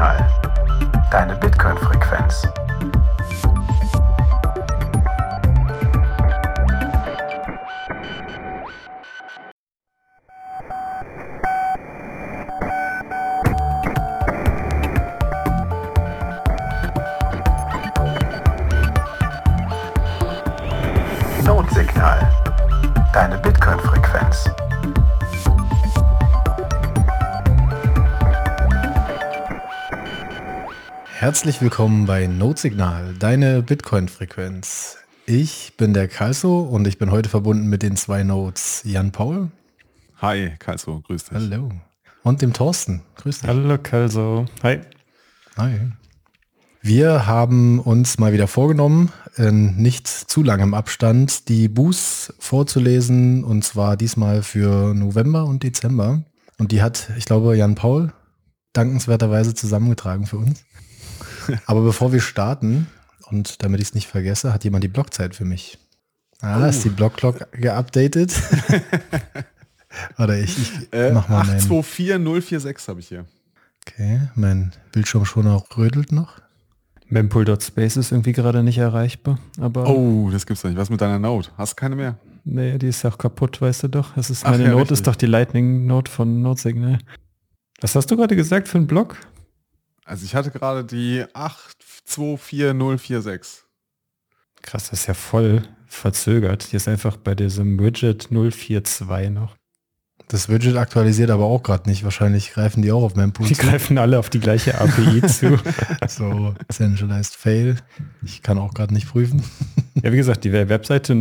Notsignal. Deine Bitcoin-Frequenz. Herzlich willkommen bei Notsignal, deine Bitcoin-Frequenz. Ich bin der Kalso und ich bin heute verbunden mit den zwei Notes Jan Paul. Hi, Kalso, grüß dich. Hallo. Und dem Thorsten. Grüß dich. Hallo Kalso. Hi. Hi. Wir haben uns mal wieder vorgenommen, in nicht zu langem Abstand die Boos vorzulesen und zwar diesmal für November und Dezember. Und die hat, ich glaube, Jan Paul dankenswerterweise zusammengetragen für uns. Aber bevor wir starten, und damit ich es nicht vergesse, hat jemand die Blockzeit für mich. Ah, ist die Blockclock geupdatet? Oder ich, ich Äh, mach mal meinen. 824046 habe ich hier. Okay, mein Bildschirm schon noch rödelt noch. Mempool.space ist irgendwie gerade nicht erreichbar, aber Oh, das gibt's doch nicht. Was mit deiner Note? Hast du keine mehr? nee, die ist ja auch kaputt, weißt du doch. Es ist Ach meine ja, Note richtig. ist doch die Lightning Note von Notesignal. Was hast du gerade gesagt für einen Block? Also ich hatte gerade die 824046. Krass, das ist ja voll verzögert. Hier ist einfach bei diesem Widget 042 noch. Das Widget aktualisiert aber auch gerade nicht. Wahrscheinlich greifen die auch auf Mempool Die zu. greifen alle auf die gleiche API zu. So, Centralized Fail. Ich kann auch gerade nicht prüfen. Ja, wie gesagt, die Webseite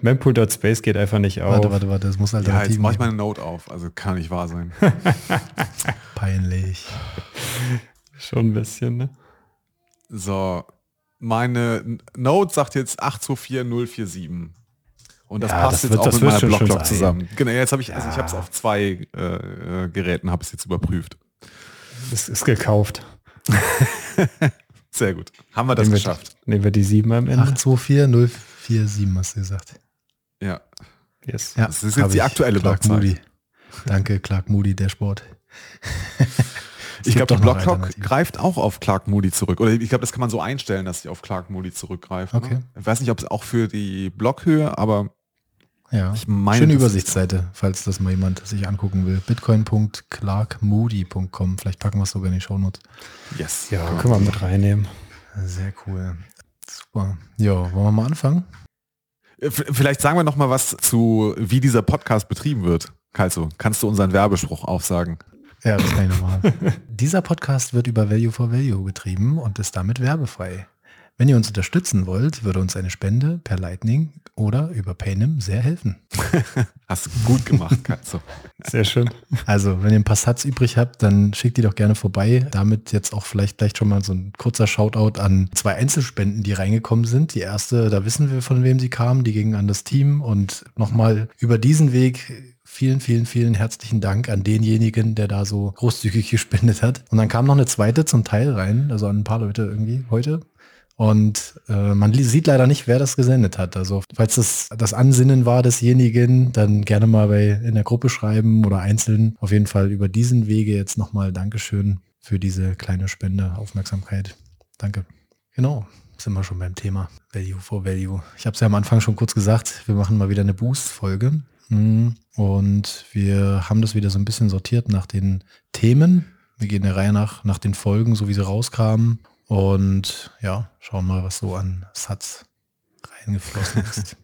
mempool.space geht einfach nicht auf. Warte, warte, warte, das muss Ja, alternativ jetzt mache ich meine Note auf. Also kann nicht wahr sein. Peinlich. Schon ein bisschen, ne? So, meine Note sagt jetzt 824047. Und das Ja, passt das jetzt wird- auch mit meiner Blockclock zusammen. Genau, jetzt habe ich, also ich habe es auf zwei äh, Geräten, habe es jetzt überprüft. Das ist gekauft. Sehr gut. Haben wir das Nehmen wir- geschafft. Nehmen wir die 7 am Ende. 824047 hast du gesagt. Ja. Yes. Ja, Das ist jetzt die aktuelle Clark Blockzeit. Moody. Danke, Clark Moody, der Sport. Ich glaube, die Blockclock greift auch auf Clark Moody zurück. Oder ich glaube, das kann man so einstellen, dass sie auf Clark Moody zurückgreift. ne? Okay. Ich weiß nicht, ob es auch für die Blockhöhe, aber Ja. ich meine. Schöne Übersichtsseite, falls das mal jemand sich angucken will. Bitcoin.clarkmoody.com. Vielleicht packen wir es sogar in die Shownotes. so. Yes. Ja, können wir mit reinnehmen. Sehr cool. Super. Ja, wollen wir mal anfangen? Äh, Vielleicht sagen wir noch mal was zu, wie dieser Podcast betrieben wird. Kalso, kannst du unseren Werbespruch aufsagen? Ja, das kann ich nochmal. Dieser Podcast wird über Value for Value betrieben und ist damit werbefrei. Wenn ihr uns unterstützen wollt, würde uns eine Spende per Lightning oder über Paynim sehr helfen. Hast du gut gemacht, Kalso. Sehr schön. Also, wenn ihr ein paar Satz übrig habt, dann schickt die doch gerne vorbei. Damit jetzt auch vielleicht gleich schon mal so ein kurzer Shoutout an zwei Einzelspenden, die reingekommen sind. Die erste, da wissen wir, von wem sie kam, die ging an das Team. Und nochmal über diesen Weg vielen, vielen, vielen herzlichen Dank an denjenigen, der da so großzügig gespendet hat. Und dann kam noch eine zweite zum Teil rein, also an ein paar Leute irgendwie heute. Und äh, man sieht leider nicht, wer das gesendet hat. Also falls das das Ansinnen war desjenigen, dann gerne mal bei in der Gruppe schreiben oder einzeln. Auf jeden Fall über diesen Wege jetzt nochmal Dankeschön für diese kleine Spende, Aufmerksamkeit. Danke. Genau, sind wir schon beim Thema Value for Value. Ich habe es ja am Anfang schon kurz gesagt, wir machen mal wieder eine Boost-Folge. Mm, Und wir haben das wieder so ein bisschen sortiert nach den Themen. Wir gehen der Reihe nach, nach den Folgen, so wie sie rauskamen. Und ja, schauen mal, was so an Satz reingeflossen ist.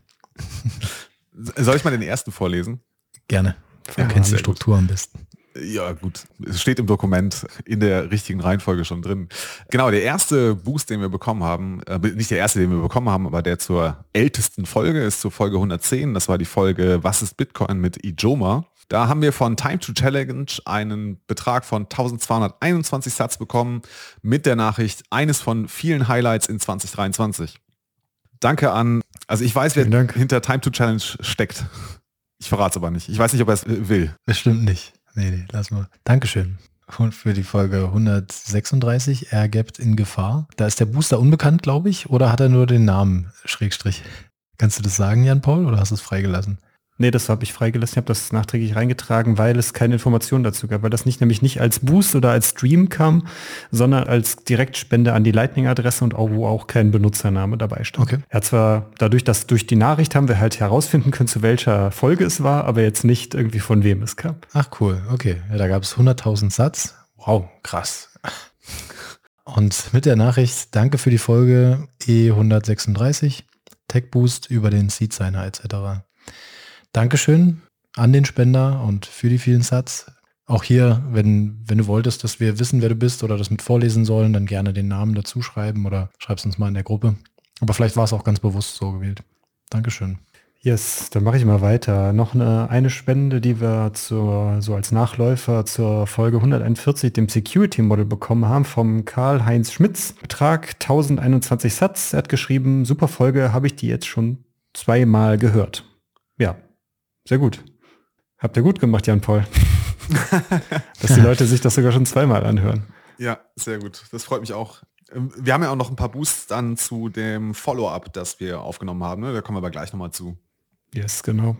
Soll ich mal den ersten vorlesen? Gerne. Wer Ja, kennt die Struktur am besten? Ja, gut. Es steht im Dokument in der richtigen Reihenfolge schon drin. Genau, der erste Boost, den wir bekommen haben, äh, nicht der erste, den wir bekommen haben, aber der zur ältesten Folge ist zur Folge 110. Das war die Folge Was ist Bitcoin mit Ijoma. Da haben wir von Time to Challenge einen Betrag von 1221 Satz bekommen mit der Nachricht eines von vielen Highlights in 2023. Danke an, also ich weiß, wer hinter Time to Challenge steckt. Ich verrate es aber nicht. Ich weiß nicht, ob er es will. Bestimmt nicht. Nee, nee, lass mal. Dankeschön. Und für die Folge 136, Airgapped in Gefahr. Da ist der Booster unbekannt, glaube ich, oder hat er nur den Namen, Schrägstrich? Kannst du das sagen, Jan Paul, oder hast du es freigelassen? Nee, das habe ich freigelassen. Ich habe das nachträglich reingetragen, weil es keine Informationen dazu gab, weil das nicht nämlich nicht als Boost oder als Stream kam, sondern als Direktspende an die Lightning-Adresse und auch wo auch kein Benutzername dabei stand. Okay. Er hat zwar dadurch, dass durch die Nachricht haben wir halt herausfinden können, zu welcher Folge es war, aber jetzt nicht irgendwie von wem es kam. Ach cool, okay. Ja, da gab es 100.000 Satz. Wow, krass. Und mit der Nachricht, danke für die Folge E136, Tech Boost über den Seed Signer etc. Dankeschön an den Spender und für die vielen Satz. Auch hier, wenn, wenn du wolltest, dass wir wissen, wer du bist oder das mit vorlesen sollen, dann gerne den Namen dazu schreiben oder schreib's uns mal in der Gruppe. Aber vielleicht war es auch ganz bewusst so gewählt. Dankeschön. Yes, dann mache ich mal weiter. Noch eine, eine Spende, die wir zur, so als Nachläufer zur Folge 141, dem Security Model bekommen haben, vom Karl-Heinz Schmitz. Betrag 1021 Satz. Er hat geschrieben, super Folge, habe ich die jetzt schon zweimal gehört. Ja, sehr gut. Habt ihr gut gemacht, Jan-Paul. Dass die Leute sich das sogar schon zweimal anhören. Ja, sehr gut. Das freut mich auch. Ähm, Wir haben ja auch noch ein paar Boosts dann zu dem Follow-up, das wir aufgenommen haben. Ne? Da kommen wir aber gleich nochmal zu. Yes, genau.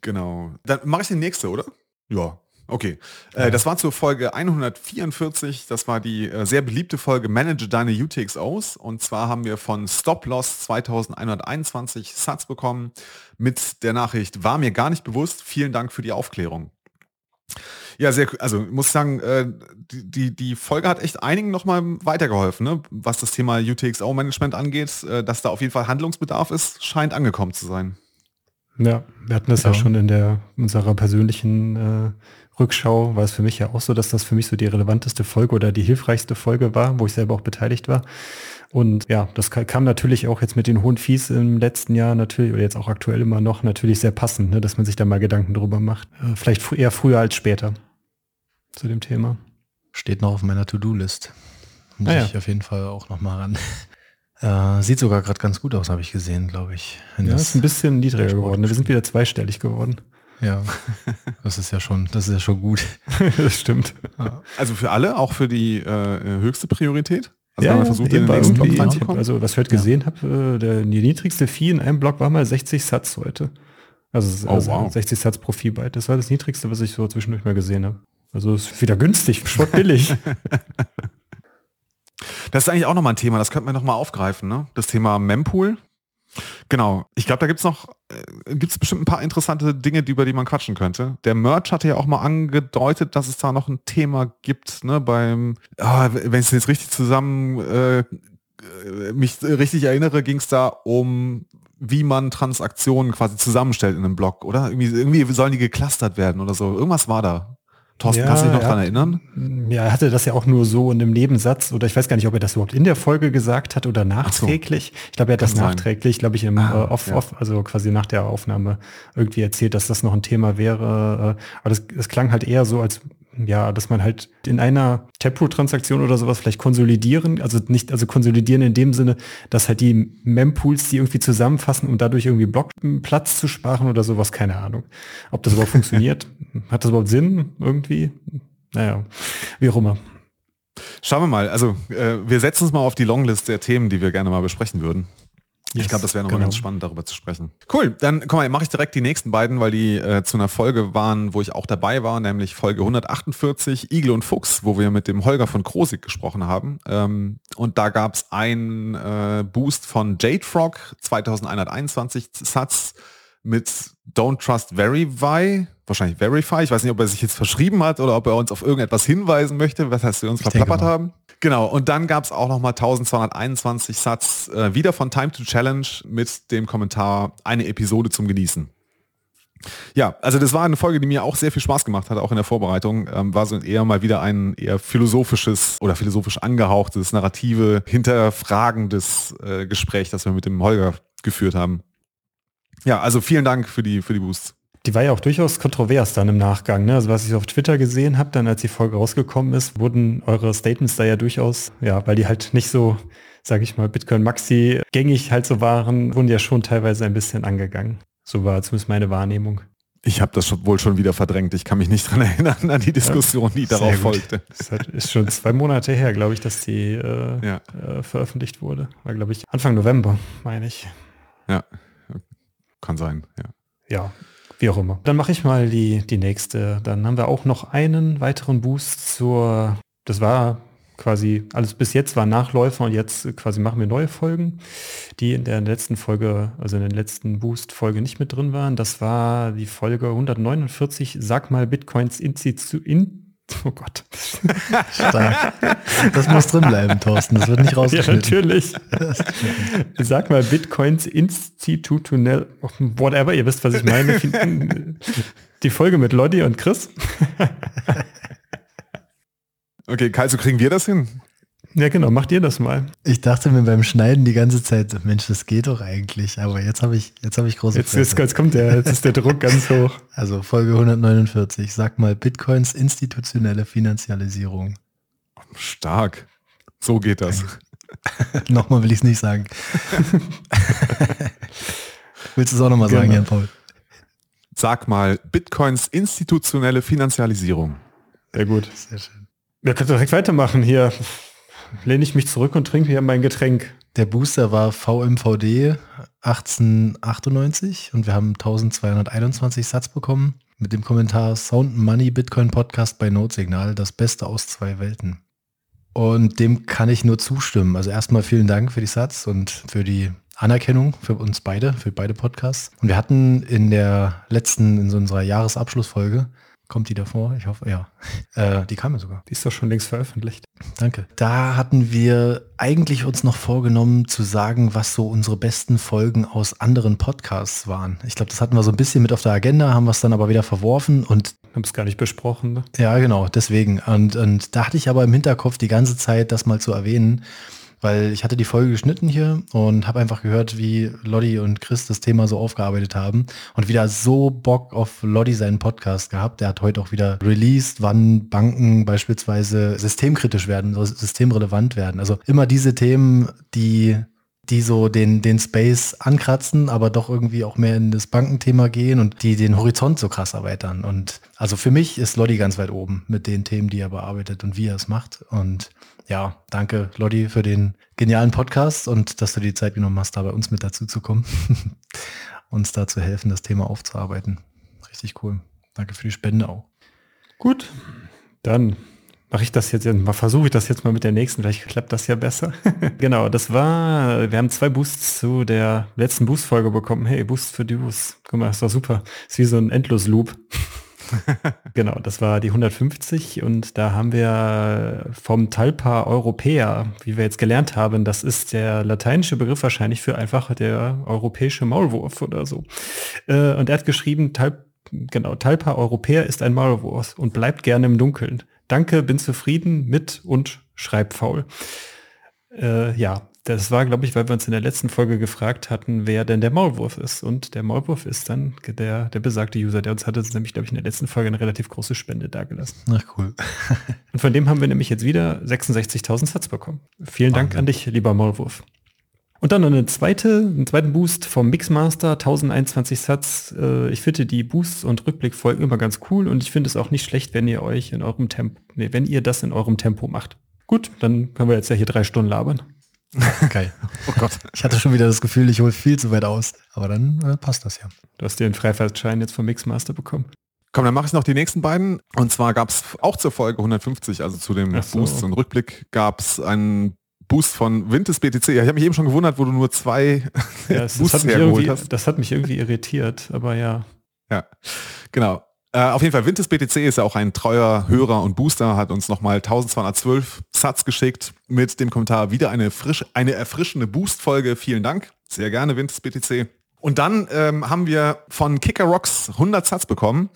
Genau. Dann mache ich die nächste, oder? Ja. Okay. Äh, das war zur Folge 144. Das war die äh, sehr beliebte Folge Manage deine UTXOs. Und zwar haben wir von Stop Loss 2121 Satz bekommen mit der Nachricht, war mir gar nicht bewusst. Vielen Dank für die Aufklärung. Ja, sehr, also muss sagen, äh, die, die, die Folge hat echt einigen nochmal weitergeholfen, ne? was das Thema UTXO-Management angeht, äh, dass da auf jeden Fall Handlungsbedarf ist, scheint angekommen zu sein. Ja, wir hatten das ja, Ja. schon in der unserer persönlichen äh, Rückschau, war es für mich ja auch so, dass das für mich so die relevanteste Folge oder die hilfreichste Folge war, wo ich selber auch beteiligt war. Und ja, das ka- kam natürlich auch jetzt mit den hohen Fees im letzten Jahr natürlich, oder jetzt auch aktuell immer noch, natürlich sehr passend, ne, dass man sich da mal Gedanken drüber macht. Äh, vielleicht eher früher als später zu dem Thema. Steht noch auf meiner To-Do-List. Muss Ah ja. ich auf jeden Fall auch noch mal ran. Äh, sieht sogar gerade ganz gut aus, habe ich gesehen, glaube ich. Ja, ist ein bisschen niedriger geworden. ne? Wir sind wieder zweistellig geworden. Ja, das ist ja schon, das ist ja schon gut. das stimmt. Also für alle, auch für die äh, höchste Priorität? Also ja, wenn man ja, versucht, den nächsten Block reinzukommen? also was ich heute Ja. gesehen habe, äh, der, die niedrigste Fee in einem Block war mal 60 Satz heute. Also, Oh, also wow. 60 Satz pro Fee-Byte. Das war das niedrigste, was ich so zwischendurch mal gesehen habe. Also ist wieder günstig, sportbillig. Das ist eigentlich auch nochmal ein Thema, das könnten wir nochmal aufgreifen, ne? Das Thema Mempool. Genau. Ich glaube, da gibt es noch, äh, gibt es bestimmt ein paar interessante Dinge, über die man quatschen könnte. Der Merch hatte ja auch mal angedeutet, dass es da noch ein Thema gibt, ne, beim, ah, wenn ich es jetzt richtig zusammen äh, mich richtig erinnere, ging es da um wie man Transaktionen quasi zusammenstellt in einem Blog, oder? Irgendwie, irgendwie sollen die geclustert werden oder so. Irgendwas war da. Thorsten, Ja, kannst du dich noch ja. dran erinnern? ja, er hatte das ja auch nur so in einem Nebensatz oder ich weiß gar nicht, ob er das überhaupt in der Folge gesagt hat oder nachträglich. Ich glaube, er hat das Kann sein. nachträglich, glaube ich, im Ah, äh, off, ja. off, also quasi nach der Aufnahme irgendwie erzählt, dass das noch ein Thema wäre. Äh, aber das, das klang halt eher so, als ja, dass man halt in einer Taproot-Transaktion oder sowas vielleicht konsolidieren, also nicht, also konsolidieren in dem Sinne, dass halt die Mempools die irgendwie zusammenfassen, um dadurch irgendwie Blockplatz zu sparen oder sowas, keine Ahnung. Ob das überhaupt funktioniert? Hat das überhaupt Sinn irgendwie? Naja, wie auch immer. Schauen wir mal. Also äh, wir setzen uns mal auf die Longlist der Themen, die wir gerne mal besprechen würden. Ich Yes, glaube, das wäre nochmal genau. ganz spannend, darüber zu sprechen. Cool, dann komm mal, mache ich direkt die nächsten beiden, weil die äh, zu einer Folge waren, wo ich auch dabei war, nämlich Folge 148, Igel und Fuchs, wo wir mit dem Holger von Krosig gesprochen haben. Ähm, und da gab es einen äh, Boost von Jade Frog, 2121 Satz mit Don't Trust Verify, wahrscheinlich Verify. Ich weiß nicht, ob er sich jetzt verschrieben hat oder ob er uns auf irgendetwas hinweisen möchte, was heißt wir uns Ich verplappert haben. Genau, und dann gab es auch nochmal 1221 Satz äh, wieder von Time to Challenge mit dem Kommentar eine Episode zum Genießen. Ja, also das war eine Folge, die mir auch sehr viel Spaß gemacht hat, auch in der Vorbereitung. Ähm, war so eher mal wieder ein eher philosophisches oder philosophisch angehauchtes, narrative, hinterfragendes äh, Gespräch, das wir mit dem Holger geführt haben. Ja, also vielen Dank für die, für die Boosts. Die war ja auch durchaus kontrovers dann im Nachgang. Ne? Also was ich auf Twitter gesehen habe, dann als die Folge rausgekommen ist, wurden eure Statements da ja durchaus, ja, weil die halt nicht so, sage ich mal, Bitcoin Maxi gängig halt so waren, wurden ja schon teilweise ein bisschen angegangen. So war zumindest meine Wahrnehmung. Ich habe das schon, wohl schon wieder verdrängt. Ich kann mich nicht dran erinnern an die Diskussion, die darauf folgte. Das ist, ist schon zwei Monate her, glaube ich, dass die äh, Ja. äh, veröffentlicht wurde. War, glaube ich, Anfang November, meine ich. Ja, kann sein. Ja. Ja, Wie auch immer. Dann mache ich mal die, die nächste. Dann haben wir auch noch einen weiteren Boost zur, das war quasi, alles bis jetzt war Nachläufer und jetzt quasi machen wir neue Folgen, die in der letzten Folge, also in der letzten Boost-Folge nicht mit drin waren. Das war die Folge 149, sag mal Bitcoins Institu in Oh Gott. Stark. Das muss drin bleiben, Thorsten. Das wird nicht rausgeschnitten. Ja, natürlich. Sag mal, Bitcoins institutionell, whatever, ihr wisst, was ich meine. Die Folge mit Lodi und Chris. Okay, Kai, so kriegen wir das hin? Ja, genau, macht ihr das mal. Ich dachte mir beim Schneiden die ganze Zeit, Mensch, das geht doch eigentlich, aber jetzt habe ich, jetzt habe ich große jetzt, jetzt, jetzt, kommt der, jetzt ist der Druck ganz hoch. Also Folge 149, sag mal Bitcoins institutionelle Finanzialisierung. Stark. So geht das. nochmal will ich es nicht sagen. Willst du es auch nochmal genau. sagen, Jan Paul? Sag mal, Bitcoins institutionelle Finanzialisierung. Sehr gut. Sehr schön. Wir können direkt weitermachen hier. Lehne ich mich zurück und trinke hier mein Getränk. Der Booster war VMVD 1898 und wir haben 1221 Satz bekommen mit dem Kommentar Sound Money Bitcoin Podcast bei Notsignal, das Beste aus zwei Welten. Und dem kann ich nur zustimmen. Also erstmal vielen Dank für die Satz und für die Anerkennung für uns beide, für beide Podcasts. Und wir hatten in der letzten, in so unserer Jahresabschlussfolge, Kommt die davor? Ich hoffe, ja. Äh, die kam ja sogar. Die ist doch schon längst veröffentlicht. Danke. Da hatten wir eigentlich uns noch vorgenommen zu sagen, was so unsere besten Folgen aus anderen Podcasts waren. Ich glaube, das hatten wir so ein bisschen mit auf der Agenda, haben wir es dann aber wieder verworfen und haben es gar nicht besprochen. Ne? Ja, genau, deswegen. Und, und da hatte ich aber im Hinterkopf die ganze Zeit, das mal zu erwähnen weil ich hatte die Folge geschnitten hier und habe einfach gehört, wie Lodi und Chris das Thema so aufgearbeitet haben und wieder so Bock auf Lodi seinen Podcast gehabt. Der hat heute auch wieder released, wann Banken beispielsweise systemkritisch werden, systemrelevant werden. Also immer diese Themen, die die so den, den Space ankratzen, aber doch irgendwie auch mehr in das Bankenthema gehen und die den Horizont so krass erweitern. Und also für mich ist Lodi ganz weit oben mit den Themen, die er bearbeitet und wie er es macht. Und ja, danke Lodi für den genialen Podcast und dass du die Zeit genommen hast, da bei uns mit dazu zu kommen, uns da zu helfen, das Thema aufzuarbeiten. Richtig cool. Danke für die Spende auch. Gut, dann mache ich das jetzt, mal versuche ich das jetzt mal mit der nächsten, vielleicht klappt das ja besser. genau, das war, wir haben zwei Boosts zu der letzten Boost-Folge bekommen. Hey, Boost für die Boost. Guck mal, ist doch super. Ist wie so ein Endlos-Loop. genau, das war die 150 und da haben wir vom Talpa Europäer, wie wir jetzt gelernt haben, das ist der lateinische Begriff wahrscheinlich für einfach der europäische Maulwurf oder so. Äh, und er hat geschrieben, Talp, genau, Talpa Europäer ist ein Maulwurf und bleibt gerne im Dunkeln. Danke, bin zufrieden mit und schreib faul. Äh, ja, das war, glaube ich, weil wir uns in der letzten Folge gefragt hatten, wer denn der Maulwurf ist. Und der Maulwurf ist dann der, der besagte User, der uns hatte nämlich, glaube ich, in der letzten Folge eine relativ große Spende dagelassen. Ach cool. und von dem haben wir nämlich jetzt wieder 66.000 Satz bekommen. Vielen Dank an dich, lieber Maulwurf. Und dann eine zweite, einen zweiten Boost vom Mixmaster, 1021 Satz. Äh, ich finde die Boosts und Rückblickfolgen immer ganz cool und ich finde es auch nicht schlecht, wenn ihr euch in eurem Tempo, nee, wenn ihr das in eurem Tempo macht. Gut, dann können wir jetzt ja hier drei Stunden labern. Geil. Oh Gott. Ich hatte schon wieder das Gefühl, ich hole viel zu weit aus. Aber dann äh, passt das ja. Du hast dir einen Freifahrtschein jetzt vom Mixmaster bekommen. Komm, dann mache ich noch die nächsten beiden. Und zwar gab es auch zur Folge 150, also zu dem so. Boost und Rückblick, gab es einen Boost von Vintes BTC. Ja, ich habe mich eben schon gewundert, wo du nur zwei ja, Boosts das hergeholt hast. Das hat mich irgendwie irritiert, aber ja. Ja, genau. Äh, auf jeden Fall, Vintes BTC ist ja auch ein treuer Hörer und Booster, hat uns nochmal 1212 Satz geschickt mit dem Kommentar, wieder eine, frisch, eine erfrischende Boost-Folge. Vielen Dank. Sehr gerne, Vintes BTC. Und dann ähm, haben wir von Kicker Rocks 100 Satz bekommen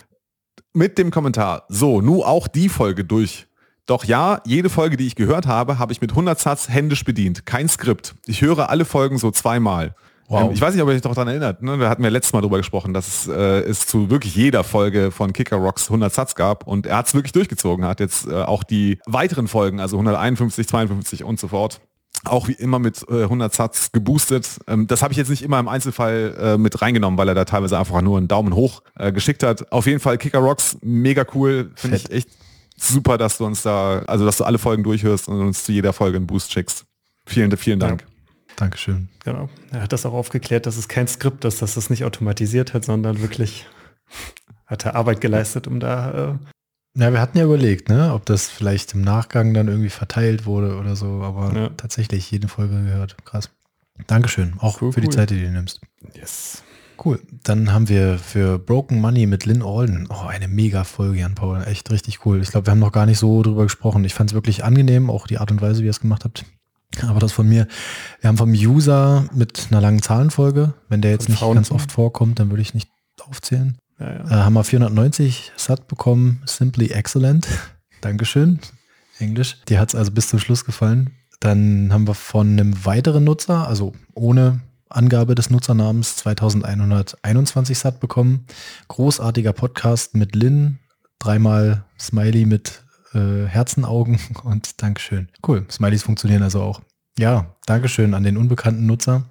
mit dem Kommentar, so, nu auch die Folge durch. Doch ja, jede Folge, die ich gehört habe, habe ich mit 100 Satz händisch bedient. Kein Skript. Ich höre alle Folgen so zweimal. Wow. Ähm, ich weiß nicht, ob ihr euch noch daran erinnert. Ne? Da hatten wir letztes Mal drüber gesprochen, dass es, äh, es zu wirklich jeder Folge von Kicker Rocks 100 Satz gab und er hat es wirklich durchgezogen, hat jetzt äh, auch die weiteren Folgen, also 151, 52 und so fort, auch wie immer mit äh, 100 Satz geboostet. Ähm, das habe ich jetzt nicht immer im Einzelfall äh, mit reingenommen, weil er da teilweise einfach nur einen Daumen hoch äh, geschickt hat. Auf jeden Fall Kicker Rocks, mega cool, finde ich echt super, dass du uns da, also dass du alle Folgen durchhörst und uns zu jeder Folge einen Boost schickst. Vielen, vielen Dank. Ja. Dankeschön. Genau. Er hat das auch aufgeklärt, dass es kein Skript ist, dass das nicht automatisiert hat, sondern wirklich Hat er Arbeit geleistet, um da... Äh ja, wir hatten ja überlegt, ne, ob das vielleicht im Nachgang dann irgendwie verteilt wurde oder so, aber ja. tatsächlich jede Folge gehört. Krass. Dankeschön, auch cool, für die Zeit, die du nimmst. Yes. Cool. Dann haben wir für Broken Money mit Lynn Alden. Oh, eine mega Folge, Jan Paul. Echt richtig cool. Ich glaube, wir haben noch gar nicht so drüber gesprochen. Ich fand es wirklich angenehm, auch die Art und Weise, wie ihr es gemacht habt. Aber das von mir, wir haben vom User mit einer langen Zahlenfolge. Wenn der jetzt nicht ganz oft vorkommt, dann würde ich nicht aufzählen. Ja, ja. Äh, haben wir 490 Sat bekommen. Simply excellent. Dankeschön. Englisch. Die hat es also bis zum Schluss gefallen. Dann haben wir von einem weiteren Nutzer, also ohne Angabe des Nutzernamens 2121 Sat bekommen. Großartiger Podcast mit Lynn, dreimal Smiley mit äh, Herzenaugen und Dankeschön. Cool, Smileys funktionieren also auch. Ja, Dankeschön an den unbekannten Nutzer.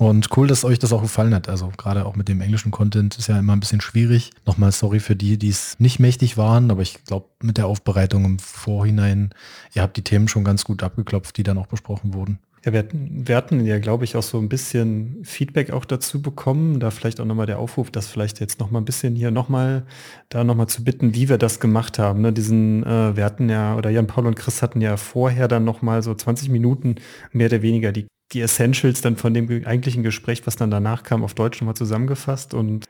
Und cool, dass euch das auch gefallen hat. Also gerade auch mit dem englischen Content ist ja immer ein bisschen schwierig. Nochmal sorry für die, die es nicht mächtig waren, aber ich glaube mit der Aufbereitung im Vorhinein, ihr habt die Themen schon ganz gut abgeklopft, die dann auch besprochen wurden. Ja, wir hatten, wir hatten ja, glaube ich, auch so ein bisschen Feedback auch dazu bekommen. Da vielleicht auch nochmal der Aufruf, das vielleicht jetzt nochmal ein bisschen hier nochmal, da nochmal zu bitten, wie wir das gemacht haben. Ne? Diesen, äh, wir hatten ja, oder Jan Paul und Chris hatten ja vorher dann nochmal so 20 Minuten mehr oder weniger die, die Essentials dann von dem eigentlichen Gespräch, was dann danach kam, auf Deutsch nochmal zusammengefasst und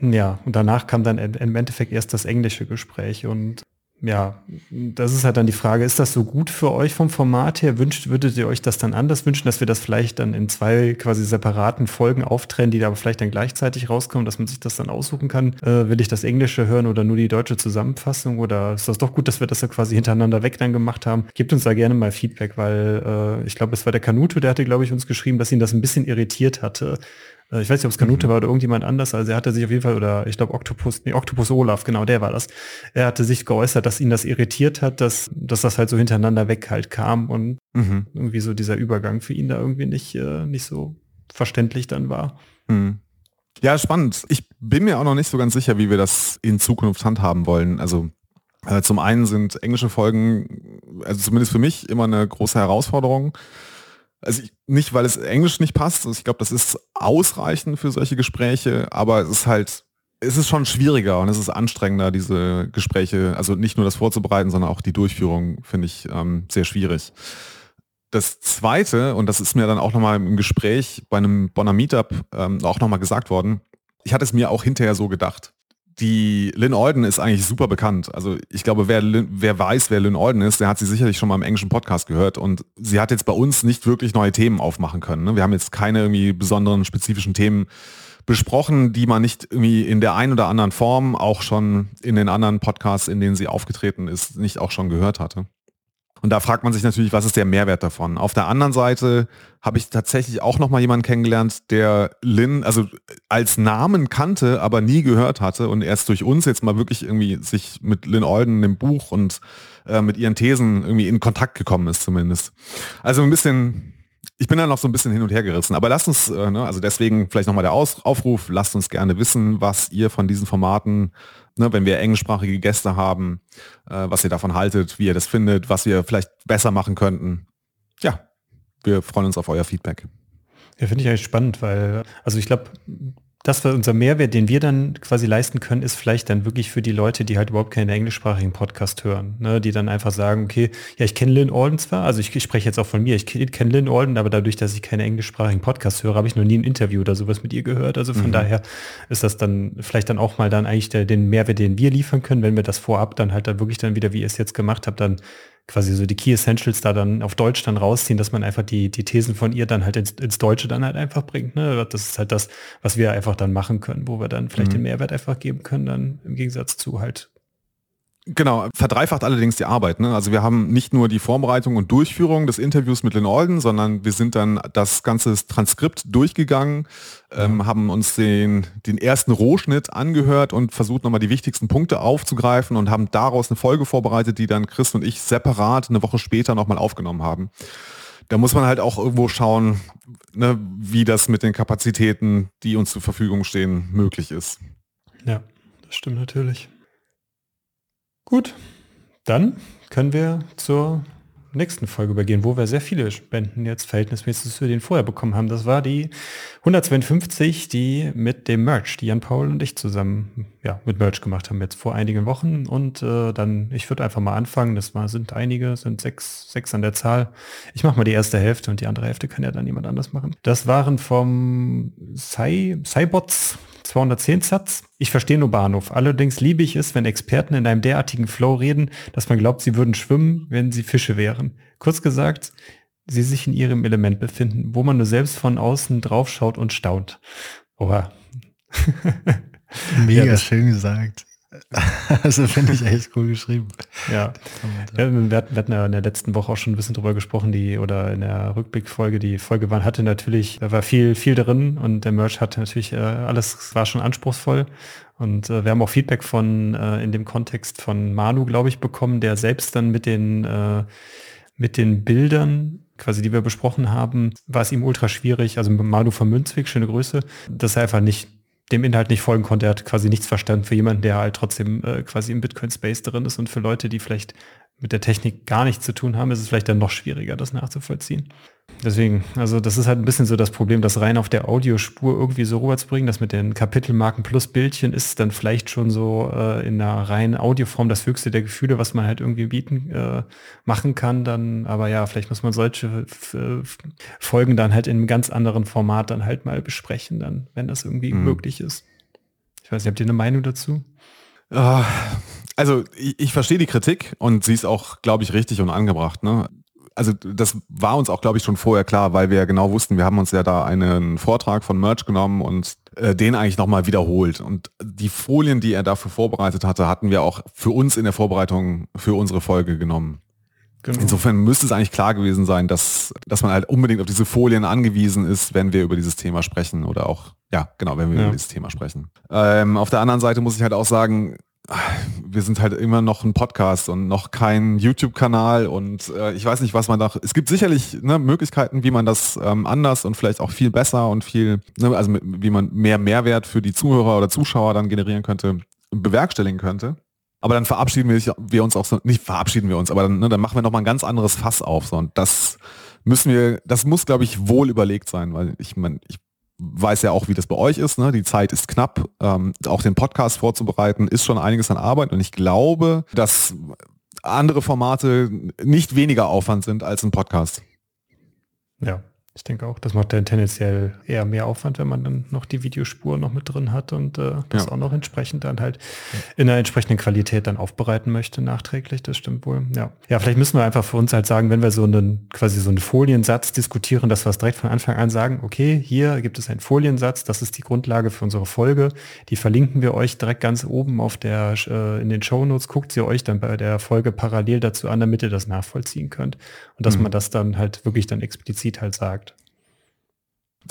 ja, und danach kam dann im Endeffekt erst das englische Gespräch und ja, das ist halt dann die Frage, ist das so gut für euch vom Format her? Wünscht, würdet ihr euch das dann anders wünschen, dass wir das vielleicht dann in zwei quasi separaten Folgen auftrennen, die da aber vielleicht dann gleichzeitig rauskommen, dass man sich das dann aussuchen kann? Äh, will ich das Englische hören oder nur die deutsche Zusammenfassung? Oder ist das doch gut, dass wir das ja quasi hintereinander weg dann gemacht haben? Gebt uns da gerne mal Feedback, weil äh, ich glaube, es war der Kanuto, der hatte, glaube ich, uns geschrieben, dass ihn das ein bisschen irritiert hatte, ich weiß nicht, ob es Kanute mhm. war oder irgendjemand anders, also er hatte sich auf jeden Fall, oder ich glaube Octopus, nee, Octopus Olaf, genau, der war das. Er hatte sich geäußert, dass ihn das irritiert hat, dass, dass das halt so hintereinander weg halt kam und mhm. irgendwie so dieser Übergang für ihn da irgendwie nicht, äh, nicht so verständlich dann war. Mhm. Ja, spannend. Ich bin mir auch noch nicht so ganz sicher, wie wir das in Zukunft handhaben wollen. Also äh, zum einen sind englische Folgen, also zumindest für mich, immer eine große Herausforderung. Also ich, nicht, weil es Englisch nicht passt. Also ich glaube, das ist ausreichend für solche Gespräche, aber es ist halt, es ist schon schwieriger und es ist anstrengender, diese Gespräche, also nicht nur das vorzubereiten, sondern auch die Durchführung finde ich ähm, sehr schwierig. Das Zweite, und das ist mir dann auch nochmal im Gespräch bei einem Bonner Meetup ähm, auch nochmal gesagt worden, ich hatte es mir auch hinterher so gedacht die Lynn Alden ist eigentlich super bekannt. Also ich glaube, wer, wer weiß, wer Lynn Alden ist, der hat sie sicherlich schon mal im englischen Podcast gehört und sie hat jetzt bei uns nicht wirklich neue Themen aufmachen können. Ne? Wir haben jetzt keine irgendwie besonderen spezifischen Themen besprochen, die man nicht irgendwie in der einen oder anderen Form auch schon in den anderen Podcasts, in denen sie aufgetreten ist, nicht auch schon gehört hatte. Und da fragt man sich natürlich, was ist der Mehrwert davon? Auf der anderen Seite habe ich tatsächlich auch noch mal jemanden kennengelernt, der Lynn also als Namen kannte, aber nie gehört hatte und erst durch uns jetzt mal wirklich irgendwie sich mit Lynn Alden, dem Buch und äh, mit ihren Thesen irgendwie in Kontakt gekommen ist zumindest. Also ein bisschen, ich bin da noch so ein bisschen hin und her gerissen. Aber lasst uns, äh, ne, also deswegen vielleicht nochmal der Aus Aufruf, lasst uns gerne wissen, was ihr von diesen Formaten ne, wenn wir englischsprachige Gäste haben, äh, was ihr davon haltet, wie ihr das findet, was wir vielleicht besser machen könnten. Ja, wir freuen uns auf euer Feedback. Ja, finde ich eigentlich spannend, weil, also ich glaube, das war unser Mehrwert, den wir dann quasi leisten können, ist vielleicht dann wirklich für die Leute, die halt überhaupt keinen englischsprachigen Podcast hören, ne? die dann einfach sagen, okay, ja, ich kenne Lynn Alden zwar, also ich, ich, spreche jetzt auch von mir, ich kenne Lynn Alden, aber dadurch, dass ich keine englischsprachigen Podcasts höre, habe ich noch nie ein Interview oder sowas mit ihr gehört. Also von mhm. daher ist das dann vielleicht dann auch mal dann eigentlich der, den Mehrwert, den wir liefern können, wenn wir das vorab dann halt dann wirklich dann wieder, wie ihr es jetzt gemacht habt, dann quasi so die Key Essentials da dann auf Deutsch dann rausziehen, dass man einfach die, die Thesen von ihr dann halt ins, ins Deutsche dann halt einfach bringt. Ne? Das ist halt das, was wir einfach dann machen können, wo wir dann vielleicht mhm. den Mehrwert einfach geben können, dann im Gegensatz zu halt Genau, verdreifacht allerdings die Arbeit. Ne? Also wir haben nicht nur die Vorbereitung und Durchführung des Interviews mit Lynn Alden, sondern wir sind dann das ganze Transkript durchgegangen, ähm, haben uns den, den ersten Rohschnitt angehört und versucht nochmal die wichtigsten Punkte aufzugreifen und haben daraus eine Folge vorbereitet, die dann Chris und ich separat eine Woche später nochmal aufgenommen haben. Da muss man halt auch irgendwo schauen, ne, wie das mit den Kapazitäten, die uns zur Verfügung stehen, möglich ist. Ja, das stimmt natürlich. Gut, dann können wir zur nächsten Folge übergehen, wo wir sehr viele Spenden jetzt verhältnismäßig zu denen vorher bekommen haben. Das war die 152, die mit dem Merch, die Jan Paul und ich zusammen ja, mit Merch gemacht haben jetzt vor einigen Wochen. Und äh, dann, ich würde einfach mal anfangen. Das war, sind einige, sind sechs, sechs an der Zahl. Ich mache mal die erste Hälfte und die andere Hälfte kann ja dann jemand anders machen. Das waren vom Cybots 210 Satz. Ich verstehe nur Bahnhof. Allerdings liebe ich es, wenn Experten in einem derartigen Flow reden, dass man glaubt, sie würden schwimmen, wenn sie Fische wären. Kurz gesagt, sie sich in ihrem Element befinden, wo man nur selbst von außen draufschaut und staunt. Oha. Mega ja, schön gesagt. Also finde ich echt cool geschrieben. Ja. ja wir, hatten, wir hatten ja in der letzten Woche auch schon ein bisschen drüber gesprochen, die oder in der Rückblickfolge, die Folge war, hatte natürlich, da war viel, viel drin und der Merch hatte natürlich äh, alles, war schon anspruchsvoll. Und äh, wir haben auch Feedback von äh, in dem Kontext von Manu, glaube ich, bekommen, der selbst dann mit den äh, mit den Bildern quasi, die wir besprochen haben, war es ihm ultra schwierig, also Manu von Münzweg, schöne Grüße, dass er einfach nicht dem Inhalt nicht folgen konnte. Er hat quasi nichts verstanden für jemanden, der halt trotzdem äh, quasi im Bitcoin-Space drin ist. Und für Leute, die vielleicht mit der Technik gar nichts zu tun haben, ist es vielleicht dann noch schwieriger, das nachzuvollziehen. Deswegen, also das ist halt ein bisschen so das Problem, das rein auf der Audiospur irgendwie so rüberzubringen. Das mit den Kapitelmarken plus Bildchen ist dann vielleicht schon so äh, in einer reinen Audioform das höchste der Gefühle, was man halt irgendwie bieten, äh, machen kann. Dann, aber ja, vielleicht muss man solche äh, Folgen dann halt in einem ganz anderen Format dann halt mal besprechen, dann, wenn das irgendwie mhm. möglich ist. Ich weiß nicht, habt ihr eine Meinung dazu? Ah, also ich, ich verstehe die Kritik und sie ist auch, glaube ich, richtig und angebracht. Ne? also das war uns auch, glaube ich, schon vorher klar, weil wir ja genau wussten, wir haben uns ja da einen Vortrag von Merch genommen und äh, den eigentlich nochmal wiederholt. Und die Folien, die er dafür vorbereitet hatte, hatten wir auch für uns in der Vorbereitung für unsere Folge genommen. Genau. Insofern müsste es eigentlich klar gewesen sein, dass, dass man halt unbedingt auf diese Folien angewiesen ist, wenn wir über dieses Thema sprechen oder auch, ja, genau, wenn wir ja. über dieses Thema sprechen. Ähm, auf der anderen Seite muss ich halt auch sagen, wir sind halt immer noch ein Podcast und noch kein YouTube-Kanal und äh, ich weiß nicht, was man da. Es gibt sicherlich ne, Möglichkeiten, wie man das ähm, anders und vielleicht auch viel besser und viel, ne, also wie man mehr Mehrwert für die Zuhörer oder Zuschauer dann generieren könnte, bewerkstelligen könnte. Aber dann verabschieden wir, wir uns auch so, nicht verabschieden wir uns, aber dann, ne, dann machen wir noch mal ein ganz anderes Fass auf. So, und das müssen wir, das muss, glaube ich, wohl überlegt sein, weil ich meine, ich weiß ja auch, wie das bei euch ist. Ne? Die Zeit ist knapp. Ähm, auch den Podcast vorzubereiten ist schon einiges an Arbeit und ich glaube, dass andere Formate nicht weniger Aufwand sind als ein Podcast. Ja. Ich denke auch, das macht dann tendenziell eher mehr Aufwand, wenn man dann noch die Videospur noch mit drin hat und äh, das ja. auch noch entsprechend dann halt in einer entsprechenden Qualität dann aufbereiten möchte, nachträglich, das stimmt wohl. Ja. Ja, vielleicht müssen wir einfach für uns halt sagen, wenn wir so einen quasi so einen Foliensatz diskutieren, dass wir es direkt von Anfang an sagen, okay, hier gibt es einen Foliensatz, das ist die Grundlage für unsere Folge. Die verlinken wir euch direkt ganz oben auf der äh, in den Show Notes, guckt sie euch dann bei der Folge parallel dazu an, damit ihr das nachvollziehen könnt. Und dass mhm. man das dann halt wirklich dann explizit halt sagt.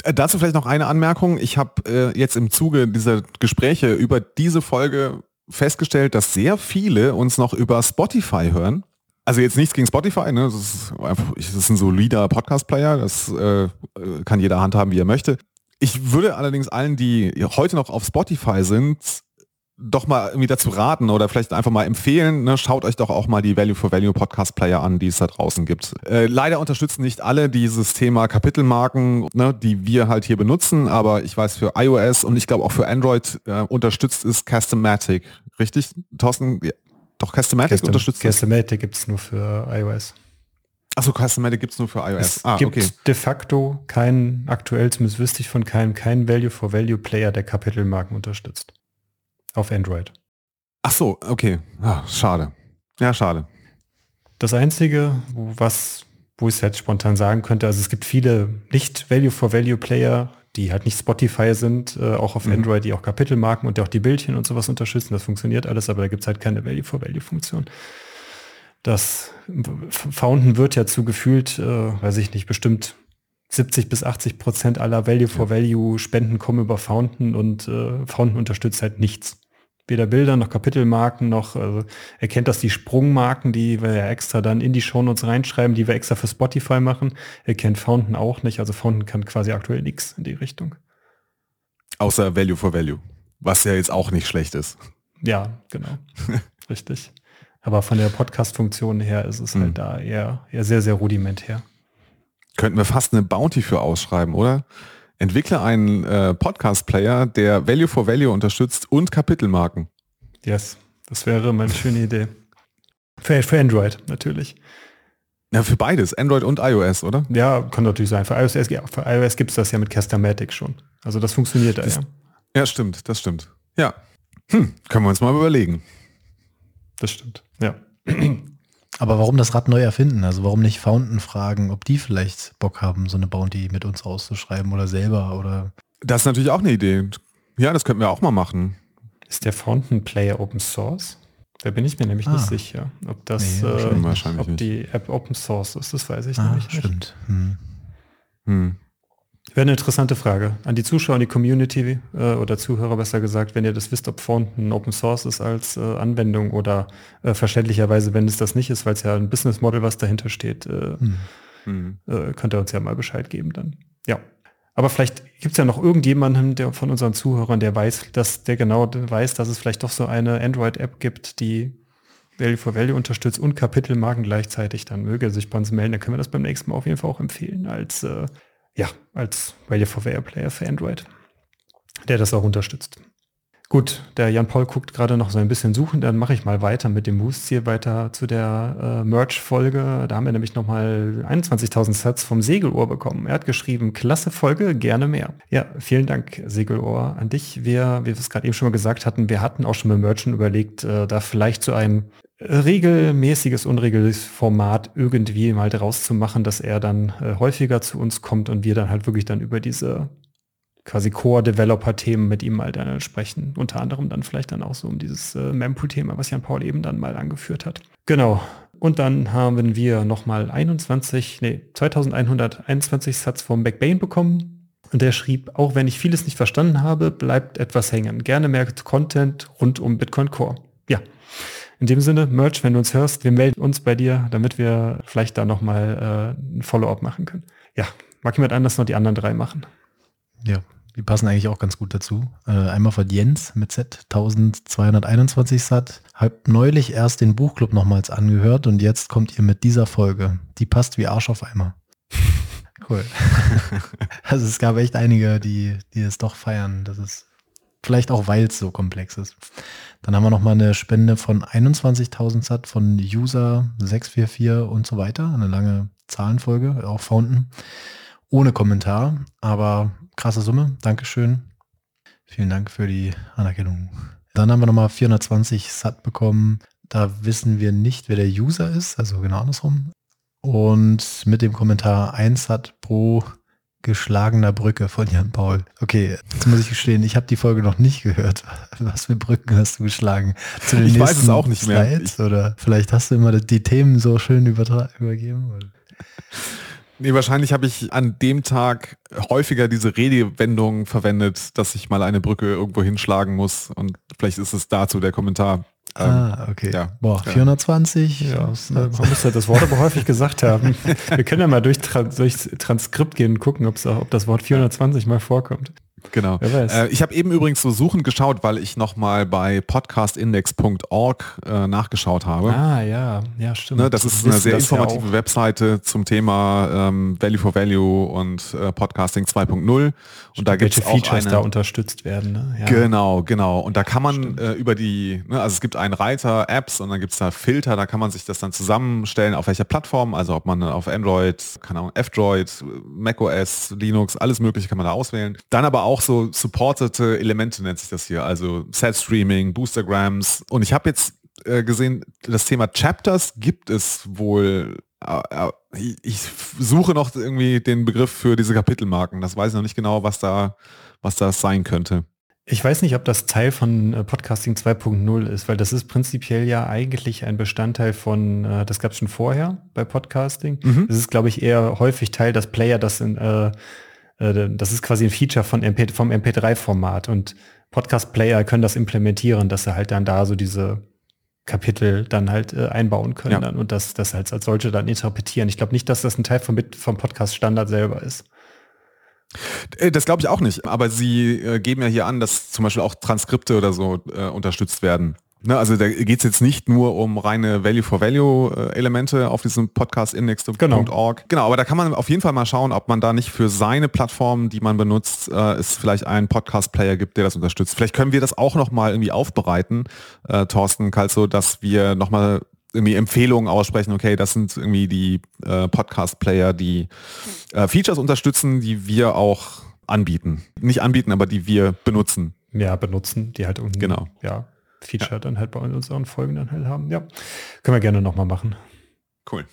Äh, dazu vielleicht noch eine Anmerkung. Ich habe äh, jetzt im Zuge dieser Gespräche über diese Folge festgestellt, dass sehr viele uns noch über Spotify hören. Also jetzt nichts gegen Spotify, ne? das, ist einfach, das ist ein solider Podcast-Player, das äh, kann jeder handhaben, wie er möchte. Ich würde allerdings allen, die heute noch auf Spotify sind, doch mal irgendwie dazu raten oder vielleicht einfach mal empfehlen, ne, schaut euch doch auch mal die Value for Value Podcast Player an, die es da draußen gibt. Äh, leider unterstützen nicht alle dieses Thema Kapitelmarken, ne, die wir halt hier benutzen, aber ich weiß für iOS und ich glaube auch für Android äh, unterstützt ist Castomatic. Richtig, Thorsten? Ja, doch, Castomatic Custom, unterstützt Castomatic gibt es nur für iOS. Achso, Castomatic gibt es nur für iOS. Es ah, gibt okay. de facto keinen, aktuell zumindest wüsste ich von keinem, keinen Value for Value Player, der Kapitelmarken unterstützt. Auf Android. Ach so, okay. Ah, schade. Ja, schade. Das Einzige, wo, was, wo ich es jetzt spontan sagen könnte, also es gibt viele nicht Value-for-Value-Player, die halt nicht Spotify sind, äh, auch auf mhm. Android, die auch Kapitelmarken und die auch die Bildchen und sowas unterstützen. Das funktioniert alles, aber da gibt es halt keine Value-for-Value-Funktion. Das Fountain wird ja zugefühlt, äh, weiß ich nicht, bestimmt 70 bis 80 Prozent aller Value for Value Spenden kommen über Fountain und äh, Fountain unterstützt halt nichts. Weder Bilder noch Kapitelmarken noch, also erkennt das die Sprungmarken, die wir ja extra dann in die Shownotes reinschreiben, die wir extra für Spotify machen, erkennt Fountain auch nicht. Also Fountain kann quasi aktuell nichts in die Richtung. Außer Value for Value, was ja jetzt auch nicht schlecht ist. Ja, genau. Richtig. Aber von der Podcast-Funktion her ist es Hm. halt da eher, eher sehr, sehr rudimentär. Könnten wir fast eine Bounty für ausschreiben, oder? Entwickle einen äh, Podcast-Player, der Value for Value unterstützt und Kapitelmarken. Yes, das wäre mal eine schöne Idee. Für, für Android natürlich. Ja, für beides, Android und iOS, oder? Ja, kann natürlich sein. Für iOS, für iOS gibt es das ja mit Castamatic schon. Also das funktioniert da Das- ja. Ja, stimmt, das stimmt. Ja. Hm, können wir uns mal überlegen. Das stimmt. Ja. Aber warum das Rad neu erfinden? Also warum nicht Fountain fragen, ob die vielleicht Bock haben, so eine Bounty mit uns auszuschreiben oder selber oder Das ist natürlich auch eine Idee. Ja, das könnten wir auch mal machen. Ist der Fountain Player Open Source? Da bin ich mir nämlich Ah. nicht sicher, ob das, Nee, äh, ob nicht. die App Open Source ist. Das weiß ich ah, nämlich nicht. stimmt. Hm. Hm. Wäre eine interessante Frage an die Zuschauer, an die Community äh, oder Zuhörer besser gesagt, wenn ihr das wisst, ob Fountain Open Source ist als äh, Anwendung oder äh, verständlicherweise, wenn es das nicht ist, weil es ja ein Business Model, was dahinter steht, äh, Hm. Hm. äh, könnt ihr uns ja mal Bescheid geben dann. Ja. Aber vielleicht gibt es ja noch irgendjemanden der von unseren Zuhörern, der weiß, dass der genau weiß, dass es vielleicht doch so eine Android-App gibt, die Value for Value unterstützt und Kapitelmarken gleichzeitig, dann möge er sich bei uns melden. Dann können wir das beim nächsten Mal auf jeden Fall auch empfehlen als äh, ja, als Value for Value Player für Android, der das auch unterstützt. Gut, der Jan Paul guckt gerade noch so ein bisschen suchen, dann mache ich mal weiter mit dem Boost-Ziel weiter zu der äh, Merch-Folge. Da haben wir nämlich nochmal 21.000 Sets vom Segelohr bekommen. Er hat geschrieben, klasse Folge, gerne mehr. Ja, vielen Dank, Segelohr, an dich. Wir, wie wir es gerade eben schon mal gesagt hatten, wir hatten auch schon mit Merchen überlegt, äh, da vielleicht so ein regelmäßiges, unregelmäßiges Format irgendwie mal draus zu machen, dass er dann äh, häufiger zu uns kommt und wir dann halt wirklich dann über diese quasi Core-Developer-Themen mit ihm mal dann sprechen. Unter anderem dann vielleicht dann auch so um dieses äh, Mempool-Thema, was Jan Paul eben dann mal angeführt hat. Genau. Und dann haben wir nochmal 21, nee, 2121 Satz vom Backbane bekommen. Und der schrieb, auch wenn ich vieles nicht verstanden habe, bleibt etwas hängen. Gerne mehr Content rund um Bitcoin Core. Ja. In dem Sinne, Merch, wenn du uns hörst, wir melden uns bei dir, damit wir vielleicht da nochmal äh, ein Follow-up machen können. Ja, mag jemand anders noch die anderen drei machen? Ja, die passen eigentlich auch ganz gut dazu. Äh, einmal von Jens mit Z 1221 Sat. Hab neulich erst den Buchclub nochmals angehört und jetzt kommt ihr mit dieser Folge. Die passt wie Arsch auf Eimer. Cool. also es gab echt einige, die, die es doch feiern. Das ist vielleicht auch, weil es so komplex ist. Dann haben wir nochmal eine Spende von 21.000 Sat von User 644 und so weiter. Eine lange Zahlenfolge, auch Fountain. Ohne Kommentar, aber krasse Summe. Dankeschön. Vielen Dank für die Anerkennung. Dann haben wir nochmal 420 Sat bekommen. Da wissen wir nicht, wer der User ist, also genau andersrum. Und mit dem Kommentar 1 Sat pro geschlagener Brücke von Jan Paul. Okay, jetzt muss ich gestehen, ich habe die Folge noch nicht gehört. Was für Brücken hast du geschlagen? Zu den Ich weiß es auch nicht mehr. Slides? Oder vielleicht hast du immer die Themen so schön übergeben? Oder? Nee, wahrscheinlich habe ich an dem Tag häufiger diese Redewendung verwendet, dass ich mal eine Brücke irgendwo hinschlagen muss. Und vielleicht ist es dazu der Kommentar. Ähm, ah, okay. ja. Boah, Ja. 420. Ja, man muss ja das Wort aber häufig gesagt haben. Wir können ja mal durch durchs Transkript gehen und gucken, ob das Wort 420 mal vorkommt. Genau. Äh, ich habe eben übrigens so suchend geschaut, weil ich nochmal bei podcastindex.org äh, nachgeschaut habe. Ah, ja, ja, stimmt. Ne, das ist eine sehr ja informative auch. Webseite zum Thema ähm, Value for Value und äh, Podcasting 2.0. Und da gibt es auch Features eine, da unterstützt werden. Ne? Ja. Genau, genau. Und da kann man äh, über die, ne, also es gibt einen Reiter Apps und dann gibt es da Filter, da kann man sich das dann zusammenstellen, auf welcher Plattform, also ob man auf Android, keine Ahnung, F-Droid, macOS, Linux, alles mögliche kann man da auswählen. Dann aber auch so supportete Elemente nennt sich das hier, also Set Streaming, Boostergrams. Und ich habe jetzt äh, gesehen, das Thema Chapters gibt es wohl äh, äh, ich suche noch irgendwie den Begriff für diese Kapitelmarken. Das weiß ich noch nicht genau, was da, was das sein könnte. Ich weiß nicht, ob das Teil von äh, Podcasting 2.0 ist, weil das ist prinzipiell ja eigentlich ein Bestandteil von, das gab es schon vorher bei Podcasting. Mhm. Das ist, glaube ich, eher häufig Teil, dass Player das in, äh, das ist quasi ein Feature von MP, vom MP3-Format und Podcast-Player können das implementieren, dass sie halt dann da so diese Kapitel dann halt äh, einbauen können Ja. dann und das, das halt als solche dann interpretieren. Ich glaube nicht, dass das ein Teil vom, vom Podcast-Standard selber ist. Äh, Das glaube ich auch nicht, aber sie äh, geben ja hier an, dass zum Beispiel auch Transkripte oder so äh, unterstützt werden. Ne, also da geht es jetzt nicht nur um reine Value-for-Value-Elemente auf diesem Podcast-Index.org. Genau. genau, aber da kann man auf jeden Fall mal schauen, ob man da nicht für seine Plattform, die man benutzt, äh, es vielleicht einen Podcast-Player gibt, der das unterstützt. Vielleicht können wir das auch nochmal irgendwie aufbereiten, äh, Thorsten Kalzo, dass wir nochmal irgendwie Empfehlungen aussprechen, okay, das sind irgendwie die äh, Podcast-Player, die äh, Features unterstützen, die wir auch anbieten. Nicht anbieten, aber die wir benutzen. Ja, benutzen, die halt irgendwie, Genau. ja, Feature ja. dann halt bei unseren Folgen dann halt haben. Ja, können wir gerne nochmal machen. Cool.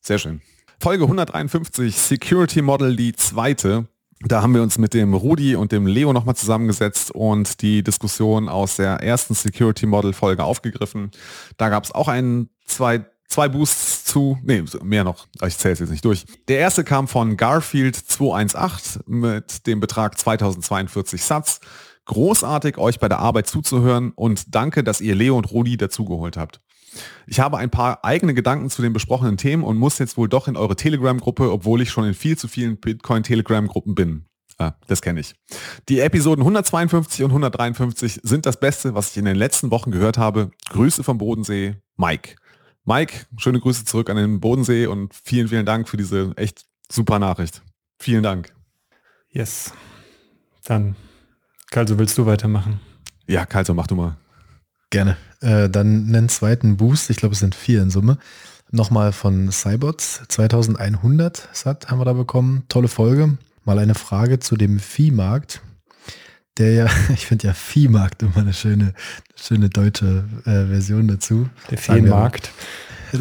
Sehr schön. Folge 153, Security Model, die zweite. Da haben wir uns mit dem Rudi und dem Leo nochmal zusammengesetzt und die Diskussion aus der ersten Security Model Folge aufgegriffen. Da gab es auch ein, zwei, zwei Boosts zu, nee, mehr noch, ich zähle es jetzt nicht durch. Der erste kam von Garfield 218 mit dem Betrag 2042 Satz. Großartig, euch bei der Arbeit zuzuhören und danke, dass ihr Leo und Rudi dazugeholt habt. Ich habe ein paar eigene Gedanken zu den besprochenen Themen und muss jetzt wohl doch in eure Telegram-Gruppe, obwohl ich schon in viel zu vielen Bitcoin-Telegram-Gruppen bin. Ah, das kenne ich. Die Episoden 152 und 153 sind das Beste, was ich in den letzten Wochen gehört habe. Grüße vom Bodensee, Mike. Mike, schöne Grüße zurück an den Bodensee und vielen, vielen Dank für diese echt super Nachricht. Vielen Dank. Yes. Dann Kalso, willst du weitermachen? Ja, Kalso, mach du mal. Gerne. Äh, dann einen zweiten Boost, ich glaube es sind vier in Summe. Nochmal von Cybots, 2100 Sat haben wir da bekommen. Tolle Folge. Mal eine Frage zu dem Viehmarkt. Der ja, ich finde ja Viehmarkt immer eine schöne, schöne deutsche äh, Version dazu. Der Viehmarkt.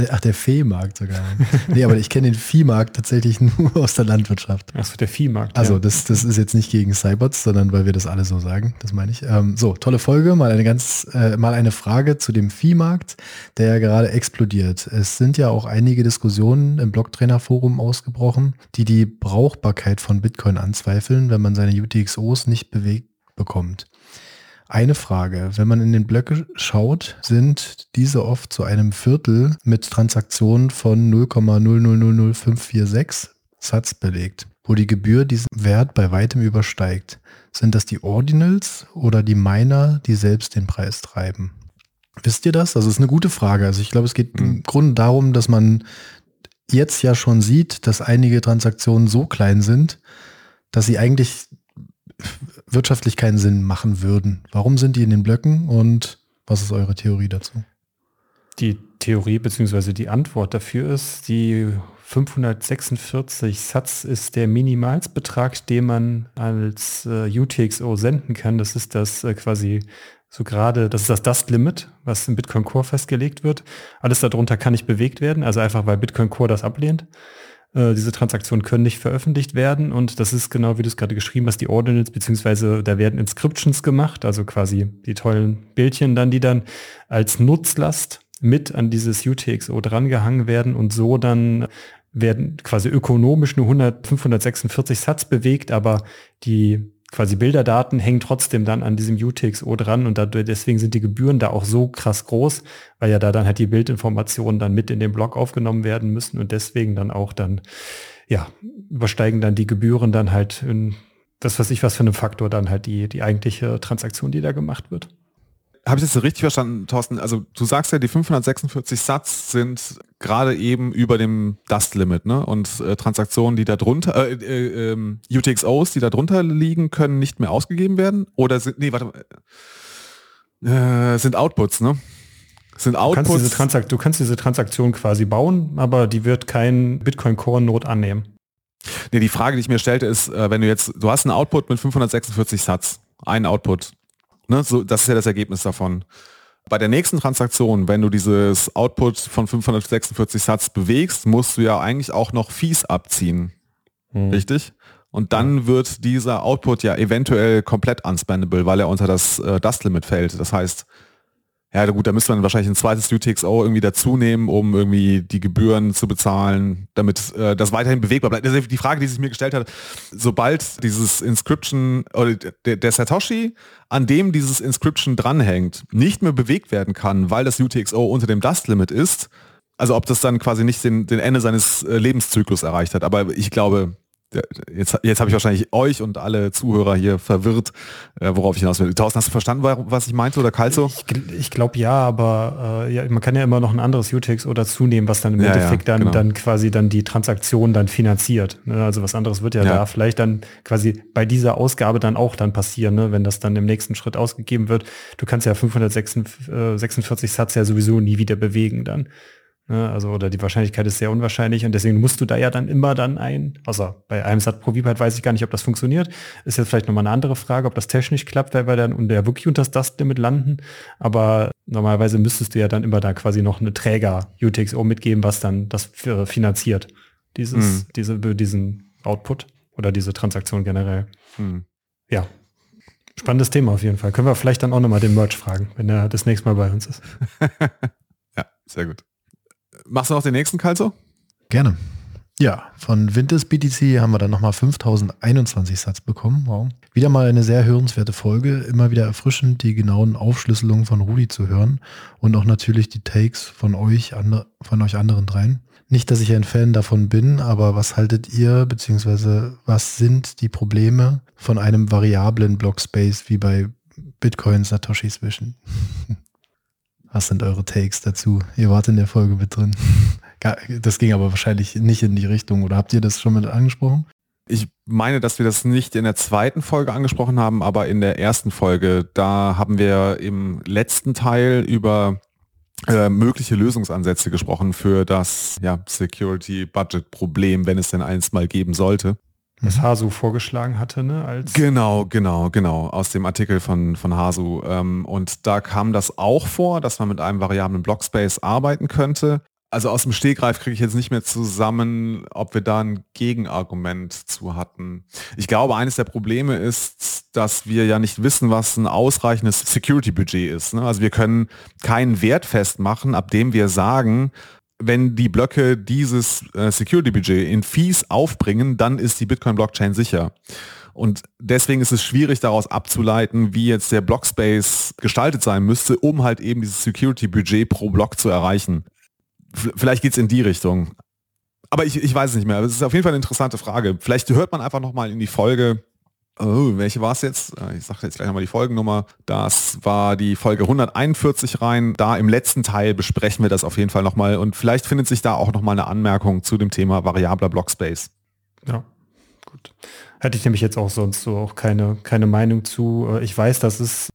Ach, der Viehmarkt sogar. nee, aber ich kenne den Viehmarkt tatsächlich nur aus der Landwirtschaft. Achso, der Viehmarkt. Also ja. das, das ist jetzt nicht gegen Cybots, sondern weil wir das alle so sagen. Das meine ich. Ähm, so, tolle Folge. Mal eine ganz, äh, mal eine Frage zu dem Viehmarkt, der ja gerade explodiert. Es sind ja auch einige Diskussionen im Blocktrainer-Forum ausgebrochen, die die Brauchbarkeit von Bitcoin anzweifeln, wenn man seine UTXOs nicht bewegt bekommt. Eine Frage, wenn man in den Blöcke schaut, sind diese oft zu einem Viertel mit Transaktionen von 0,0000546 Satz belegt, wo die Gebühr diesen Wert bei weitem übersteigt. Sind das die Ordinals oder die Miner, die selbst den Preis treiben? Wisst ihr das? Also es ist eine gute Frage. Also ich glaube, es geht im Grunde darum, dass man jetzt ja schon sieht, dass einige Transaktionen so klein sind, dass sie eigentlich wirtschaftlich keinen Sinn machen würden. Warum sind die in den Blöcken und was ist eure Theorie dazu? Die Theorie bzw. die Antwort dafür ist, die 546 Satz ist der Minimalsbetrag, den man als äh, UTXO senden kann. Das ist das äh, quasi so gerade, das ist das Dust-Limit, was im Bitcoin Core festgelegt wird. Alles darunter kann nicht bewegt werden, also einfach weil Bitcoin Core das ablehnt. Äh, diese Transaktionen können nicht veröffentlicht werden. Und das ist genau, wie du es gerade geschrieben hast, die Ordinals, beziehungsweise da werden Inscriptions gemacht, also quasi die tollen Bildchen dann, die dann als Nutzlast mit an dieses UTXO drangehangen werden. Und so dann werden quasi ökonomisch nur 100, 546 Satz bewegt, aber die quasi Bilderdaten hängen trotzdem dann an diesem UTXO dran und dadurch, deswegen sind die Gebühren da auch so krass groß, weil ja da dann halt die Bildinformationen dann mit in den Blog aufgenommen werden müssen und deswegen dann auch dann, ja, übersteigen dann die Gebühren dann halt in das weiß ich was für einen Faktor dann halt die, die eigentliche Transaktion, die da gemacht wird. Habe ich das so richtig verstanden, Thorsten? Also du sagst ja, die 546 Satz sind gerade eben über dem Dust-Limit, ne? Und äh, Transaktionen, die da drunter, äh, äh, ähm, UTXOs, die da drunter liegen, können nicht mehr ausgegeben werden? Oder sind, nee, warte mal, äh, sind Outputs, ne? Sind Outputs. Du kannst, diese Transakt du kannst diese Transaktion quasi bauen, aber die wird kein Bitcoin Core Node annehmen. Nee, die Frage, die ich mir stellte, ist, äh, wenn du jetzt, du hast einen Output mit 546 Satz, einen Output, Ne, so, das ist ja das Ergebnis davon. Bei der nächsten Transaktion, wenn du dieses Output von 546 Satz bewegst, musst du ja eigentlich auch noch Fees abziehen. Hm. Richtig? Und dann wird dieser Output ja eventuell komplett unspendable, weil er unter das äh, Dust-Limit fällt. Das heißt, ja gut, da müsste man wahrscheinlich ein zweites UTXO irgendwie dazu nehmen, um irgendwie die Gebühren zu bezahlen, damit äh, das weiterhin bewegbar bleibt. Das ist die Frage, die sich mir gestellt hat, sobald dieses Inscription oder der, der Satoshi, an dem dieses Inscription dranhängt, nicht mehr bewegt werden kann, weil das UTXO unter dem Dust Limit ist, also ob das dann quasi nicht den, den Ende seines äh, Lebenszyklus erreicht hat. Aber ich glaube, Jetzt, jetzt habe ich wahrscheinlich euch und alle Zuhörer hier verwirrt, äh, worauf ich hinaus will. Thorsten, hast du verstanden, was ich meinte oder Kalzo? Ich, ich glaube ja, aber äh, ja, man kann ja immer noch ein anderes Utex oder zunehmen, was dann im Ja, Endeffekt ja, dann, genau. dann quasi dann die Transaktion dann finanziert. Ne? Also was anderes wird ja, Ja. da vielleicht dann quasi bei dieser Ausgabe dann auch dann passieren, ne? wenn das dann im nächsten Schritt ausgegeben wird. Du kannst ja 546 Satz ja sowieso nie wieder bewegen dann. Ne, Also, oder die Wahrscheinlichkeit ist sehr unwahrscheinlich und deswegen musst du da ja dann immer dann ein, außer bei einem Satz pro Viehheit weiß ich gar nicht, ob das funktioniert. Ist jetzt vielleicht nochmal eine andere Frage, ob das technisch klappt, weil wir dann unter ja wirklich unter das Dust-Limit landen. Aber normalerweise müsstest du ja dann immer da quasi noch eine Träger-UTXO mitgeben, was dann das finanziert. Dieses, Mhm. diese, diesen Output oder diese Transaktion generell. Hm. Ja. Spannendes Thema auf jeden Fall. Können wir vielleicht dann auch nochmal den Merch fragen, wenn er das nächste Mal bei uns ist. Ja, sehr gut. Machst du noch den nächsten, Kalzo? Gerne. Ja, von Winters BTC haben wir dann nochmal 5021 Satz bekommen. Wow. Wieder mal eine sehr hörenswerte Folge. Immer wieder erfrischend, die genauen Aufschlüsselungen von Rudi zu hören und auch natürlich die Takes von euch, von euch anderen dreien. Nicht, dass ich ein Fan davon bin, aber was haltet ihr, beziehungsweise was sind die Probleme von einem variablen Blockspace wie bei Bitcoin Satoshis Vision? Was sind eure Takes dazu? Ihr wart in der Folge mit drin. Das ging aber wahrscheinlich nicht in die Richtung, oder habt ihr das schon mit angesprochen? Ich meine, dass wir das nicht in der zweiten Folge angesprochen haben, aber in der ersten Folge, da haben wir im letzten Teil über äh, mögliche Lösungsansätze gesprochen für das ja, Security-Budget-Problem, wenn es denn eins mal geben sollte. Was Hasu vorgeschlagen hatte, ne? Als Genau, genau, genau, aus dem Artikel von, von Hasu. Ähm, und da kam das auch vor, dass man mit einem variablen Blockspace arbeiten könnte. Also aus dem Stegreif kriege ich jetzt nicht mehr zusammen, ob wir da ein Gegenargument zu hatten. Ich glaube, eines der Probleme ist, dass wir ja nicht wissen, was ein ausreichendes Security-Budget ist. Ne? Also wir können keinen Wert festmachen, ab dem wir sagen, wenn die Blöcke dieses äh, Security-Budget in Fees aufbringen, dann ist die Bitcoin-Blockchain sicher. Und deswegen ist es schwierig daraus abzuleiten, wie jetzt der Blockspace gestaltet sein müsste, um halt eben dieses Security-Budget pro Block zu erreichen. Vielleicht geht es in die Richtung. Aber ich, ich weiß es nicht mehr. Es ist auf jeden Fall eine interessante Frage. Vielleicht hört man einfach nochmal in die Folge, oh, welche war es jetzt? Äh, Ich sage jetzt gleich nochmal die Folgennummer. Das war die Folge 141 rein. Da im letzten Teil besprechen wir das auf jeden Fall nochmal. Und vielleicht findet sich da auch nochmal eine Anmerkung zu dem Thema variabler Blockspace. Ja, gut. Hätte ich nämlich jetzt auch sonst so auch keine, keine Meinung zu. Äh, Ich weiß, dass es,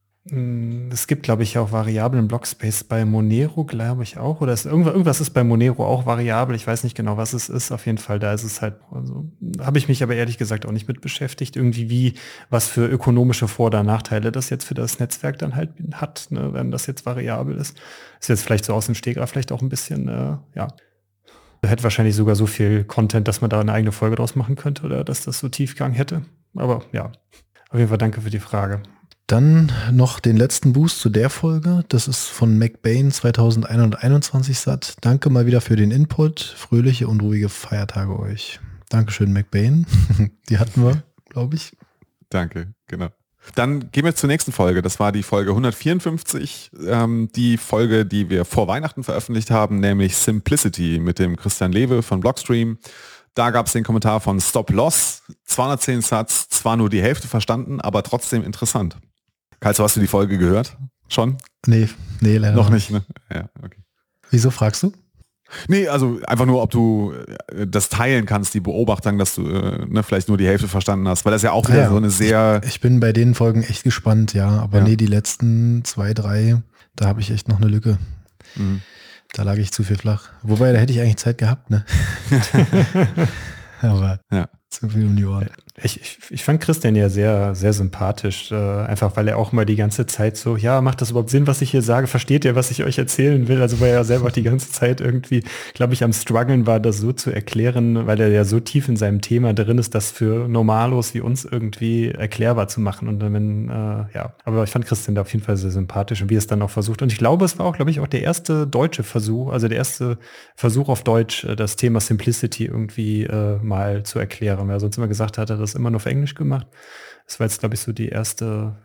es gibt, glaube ich, auch variablen Blockspace bei Monero, glaube ich auch. Oder ist irgendwas, irgendwas ist bei Monero auch variabel. Ich weiß nicht genau, was es ist. Auf jeden Fall, da ist es halt, also habe ich mich aber ehrlich gesagt auch nicht mit beschäftigt. Irgendwie wie, was für ökonomische Vor- oder Nachteile das jetzt für das Netzwerk dann halt hat, ne, wenn das jetzt variabel ist. Ist jetzt vielleicht so aus dem Stegreif vielleicht auch ein bisschen, äh, ja, hätte wahrscheinlich sogar so viel Content, dass man da eine eigene Folge draus machen könnte oder dass das so Tiefgang hätte. Aber ja, auf jeden Fall danke für die Frage. Dann noch den letzten Boost zu der Folge. Das ist von McBain 2121 Satt. Danke mal wieder für den Input. Fröhliche und ruhige Feiertage euch. Dankeschön, McBain. Die hatten wir, glaube ich. Danke, genau. Dann gehen wir zur nächsten Folge. Das war die Folge 154, ähm, die Folge, die wir vor Weihnachten veröffentlicht haben, nämlich Simplicity mit dem Christian Lewe von Blockstream. Da gab es den Kommentar von Stop Loss, 210 Satz, zwar nur die Hälfte verstanden, aber trotzdem interessant. Kalzo, hast du die Folge gehört? Schon? Nee, nee, leider Noch nicht, ne? Ja, okay. Wieso fragst du? Nee, also einfach nur, ob du äh, das teilen kannst, die Beobachtung, dass du äh, ne, vielleicht nur die Hälfte verstanden hast, weil das ja auch wieder Ah ja. so eine sehr... Ich bin bei den Folgen echt gespannt, ja. Aber Ja. nee, die letzten zwei, drei, da habe ich echt noch eine Lücke. Mhm. Da lag ich zu viel flach. Wobei, da hätte ich eigentlich Zeit gehabt, ne? aber Ja. zu viel um die Ohren. Ich, ich, ich fand Christian ja sehr, sehr sympathisch, äh, einfach weil er auch mal die ganze Zeit so, ja, macht das überhaupt Sinn, was ich hier sage? Versteht ihr, was ich euch erzählen will? Also weil er selber die ganze Zeit irgendwie, glaube ich, am struggeln war, das so zu erklären, weil er ja so tief in seinem Thema drin ist, das für Normalos wie uns irgendwie erklärbar zu machen. Und dann, wenn, äh, ja, aber ich fand Christian da auf jeden Fall sehr sympathisch und wie er es dann auch versucht. Und ich glaube, es war auch, glaube ich, auch der erste deutsche Versuch, also der erste Versuch auf Deutsch, äh, das Thema Simplicity irgendwie äh, mal zu erklären. Weil er sonst immer gesagt hat, er hat das immer nur auf Englisch gemacht. Das war jetzt, glaube ich, so die erste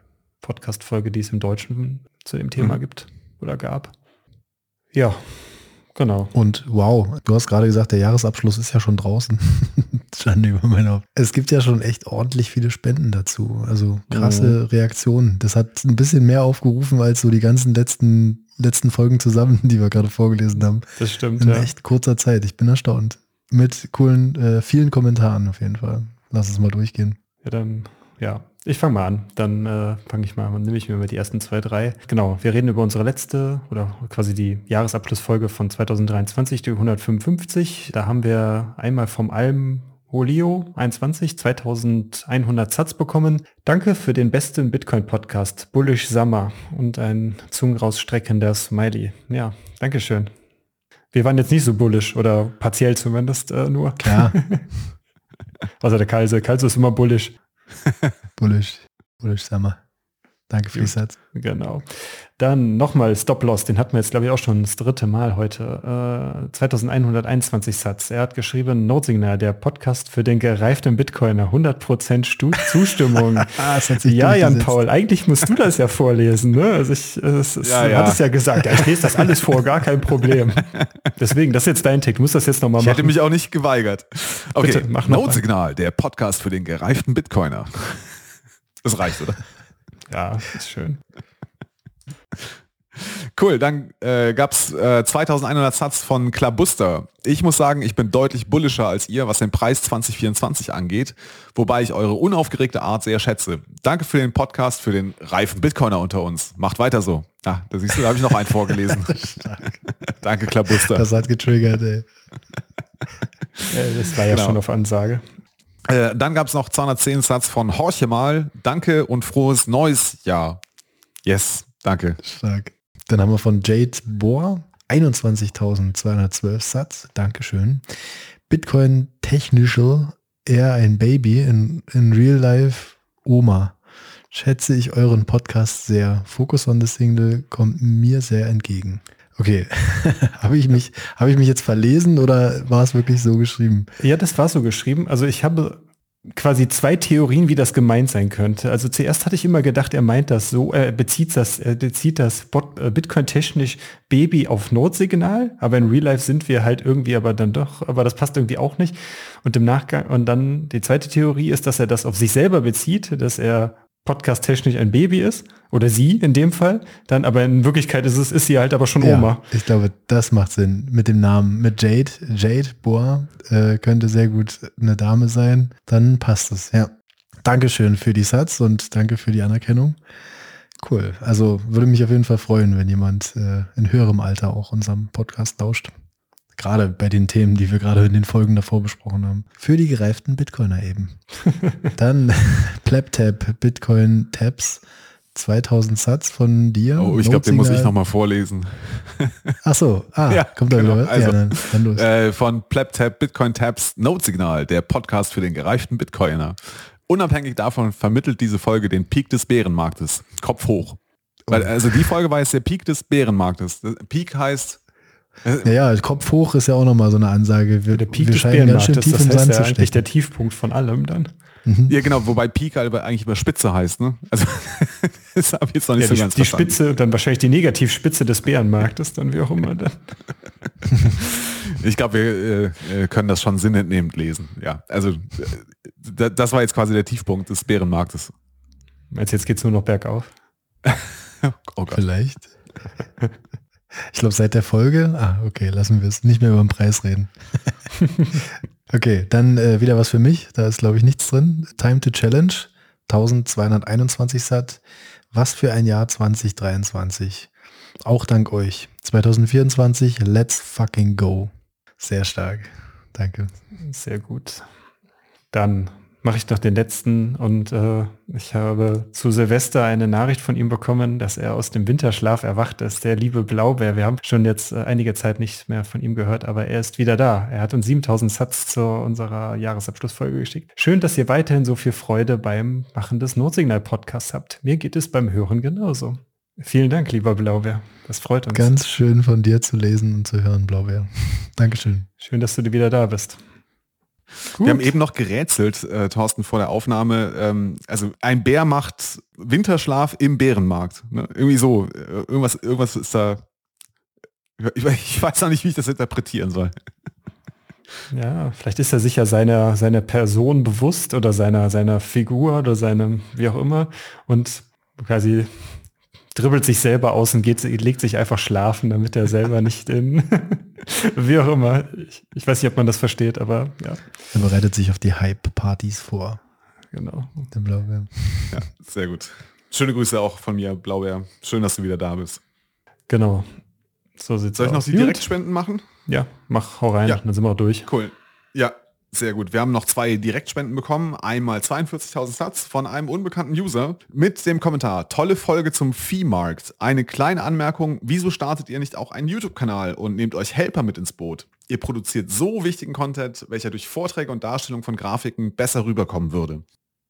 Podcast-Folge, die es im Deutschen zu dem Thema Mhm. gibt oder gab. Ja, genau. Und wow, du hast gerade gesagt, der Jahresabschluss ist ja schon draußen. Schande über mein Haupt. Es gibt ja schon echt ordentlich viele Spenden dazu. Also krasse Mhm. Reaktionen. Das hat ein bisschen mehr aufgerufen als so die ganzen letzten, letzten Folgen zusammen, die wir gerade vorgelesen haben. Das stimmt, In ja. echt kurzer Zeit. Ich bin erstaunt. Mit coolen, äh, vielen Kommentaren auf jeden Fall. Lass es mal durchgehen. Ja, dann, ja. Ich fange mal an. Dann äh, fange ich mal an. Nehme ich mir mal die ersten zwei, drei. Genau, wir reden über unsere letzte oder quasi die Jahresabschlussfolge von 2023, die 155. Da haben wir einmal vom Alm Holio 21 2100 Satz bekommen. Danke für den besten Bitcoin-Podcast, Bullish Summer und ein zungenrausstreckender Smiley. Ja, Dankeschön. Wir waren jetzt nicht so bullish oder partiell zumindest äh, nur. Klar, Also der Kalse. Kalse ist immer bullish. bullish. Bullish Summer. Danke für die Gut. Satz. Genau. Dann nochmal Stop Loss, den hatten wir jetzt glaube ich auch schon das dritte Mal heute. Äh, 2121 Satz. Er hat geschrieben, Notsignal, der Podcast für den gereiften Bitcoiner, 100% Stu Zustimmung. Ah, es hat sich ja, Jan durchgesetzt. Paul, eigentlich musst du das ja vorlesen. Ne? Also ich, äh, es, es, Ja, du ja. hattest ja gesagt, ja, ich lese das alles vor, gar kein Problem. Deswegen, das ist jetzt dein Tick, du musst das jetzt nochmal Ich hätte machen. mich auch nicht geweigert. Okay, Bitte, mach. Notsignal, der Podcast für den gereiften Bitcoiner. Das reicht, oder? Ja, ist schön. Cool, dann äh, gab es äh, 2100 Satz von Klabuster. Ich muss sagen, ich bin deutlich bullischer als ihr, was den Preis 2024 angeht, wobei ich eure unaufgeregte Art sehr schätze. Danke für den Podcast, für den reifen Bitcoiner unter uns. Macht weiter so. Ah, da siehst du, da habe ich noch einen vorgelesen. Danke, Klabuster. Das hat getriggert, ey. Das war ja Genau. schon auf Ansage. Äh, dann gab es noch 210 Satz von Horche mal. Danke und frohes neues Jahr. Yes, danke. Stark. Dann haben wir von Jade Bohr 21.212 Satz. Dankeschön. Bitcoin Technical, eher ein Baby in, in Real Life Oma. Schätze ich euren Podcast sehr. Focus on the Single kommt mir sehr entgegen. Okay, habe ich, mich, habe ich mich jetzt verlesen oder war es wirklich so geschrieben? Ja, das war so geschrieben. Also ich habe quasi zwei Theorien, wie das gemeint sein könnte. Also zuerst hatte ich immer gedacht, er meint das so, er bezieht das, er bezieht das äh, Bitcoin-technisch Baby auf Notsignal, aber in Real Life sind wir halt irgendwie aber dann doch, aber das passt irgendwie auch nicht. Und im Nachgang, und dann die zweite Theorie ist, dass er das auf sich selber bezieht, dass er podcast-technisch ein Baby ist, oder sie in dem Fall, dann aber in Wirklichkeit ist es, ist sie halt aber schon Oma. ich glaube, das macht Sinn. Mit dem Namen, mit Jade, Jade Bohr, äh, könnte sehr gut eine Dame sein. Dann passt es, ja. Dankeschön für die Satz und danke für die Anerkennung. Cool. Also würde mich auf jeden Fall freuen, wenn jemand äh, in höherem Alter auch unserem Podcast lauscht. Gerade bei den Themen, die wir gerade in den Folgen davor besprochen haben. Für die gereiften Bitcoiner eben. Dann PlapTap, Bitcoin Tabs, 2000 Satz von dir. Oh, ich glaube, den muss ich nochmal vorlesen. Ach so, ah, Ja, kommt da genau. wieder? Also, ja, dann, dann los. Äh, von PlapTap Bitcoin Tabs Notsignal, der Podcast für den gereiften Bitcoiner. Unabhängig davon vermittelt diese Folge den Peak des Bärenmarktes. Kopf hoch. Weil, also die Folge war jetzt der Peak des Bärenmarktes. Peak heißt, ja, ja, Kopf hoch ist ja auch nochmal so eine Ansage. Wir, Der Peak wir des scheinen ganz schön tief das im heißt Sand ja zu eigentlich stecken. der Tiefpunkt von allem dann. ja genau, wobei Peak halt eigentlich über Spitze heißt, ne? Also das habe ich jetzt noch nicht Ja, so die, ganz die verstanden. Spitze, dann wahrscheinlich die Negativspitze des Bärenmarktes, dann wie auch immer. Dann. Ich glaube, wir äh, äh, können das schon sinnentnehmend lesen. Ja, also äh, da- das war jetzt quasi der Tiefpunkt des Bärenmarktes. Meinst du, jetzt geht's nur noch bergauf? Oh Gott. Vielleicht. Ich glaube, seit der Folge, ah, okay, lassen wir es nicht mehr über den Preis reden. okay, dann äh, wieder was für mich. Da ist, glaube ich, nichts drin. Time to Challenge, 1221 Sat. Was für ein Jahr 2023. Auch dank euch. 2024, let's fucking go. Sehr stark. Danke. Sehr gut. Dann mache ich noch den letzten und äh, ich habe zu Silvester eine Nachricht von ihm bekommen, dass er aus dem Winterschlaf erwacht ist. Der liebe Blaubär. Wir haben schon jetzt äh, einige Zeit nicht mehr von ihm gehört, aber er ist wieder da. Er hat uns 7000 Satz zu unserer Jahresabschlussfolge geschickt. Schön, dass ihr weiterhin so viel Freude beim Machen des Notsignal-Podcasts habt. Mir geht es beim Hören genauso. Vielen Dank, lieber Blaubär. Das freut uns. Ganz schön von dir zu lesen und zu hören, Blaubeer. Dankeschön. Schön, dass du wieder da bist. Gut. Wir haben eben noch gerätselt, äh, Thorsten, vor der Aufnahme. Ähm, also ein Bär macht Winterschlaf im Bärenmarkt. Ne? Irgendwie so. Äh, irgendwas, irgendwas ist da. Ich, ich weiß noch nicht, wie ich das interpretieren soll. Ja, vielleicht ist er sich ja seiner, seiner Person bewusst oder seiner, seiner Figur oder seinem, wie auch immer, und quasi dribbelt sich selber aus und geht, legt sich einfach schlafen, damit er selber nicht in, wie auch immer. Ich, ich, weiß nicht, ob man das versteht, aber ja. Er bereitet sich auf die Hype-Partys vor. Genau. Den Blaubeer. Ja, sehr gut. Schöne Grüße auch von mir, Blaubeer. Schön, dass du wieder da bist. Genau. So sieht's Soll ich noch die Direktspenden machen? Ja, mach, hau rein, Ja. dann sind wir auch durch. Cool. Ja, sehr gut. Wir haben noch zwei Direktspenden bekommen. Einmal 42.000 Satz von einem unbekannten User mit dem Kommentar, tolle Folge zum Viehmarkt. Eine kleine Anmerkung, wieso startet ihr nicht auch einen YouTube-Kanal und nehmt euch Helper mit ins Boot? Ihr produziert so wichtigen Content, welcher durch Vorträge und Darstellung von Grafiken besser rüberkommen würde.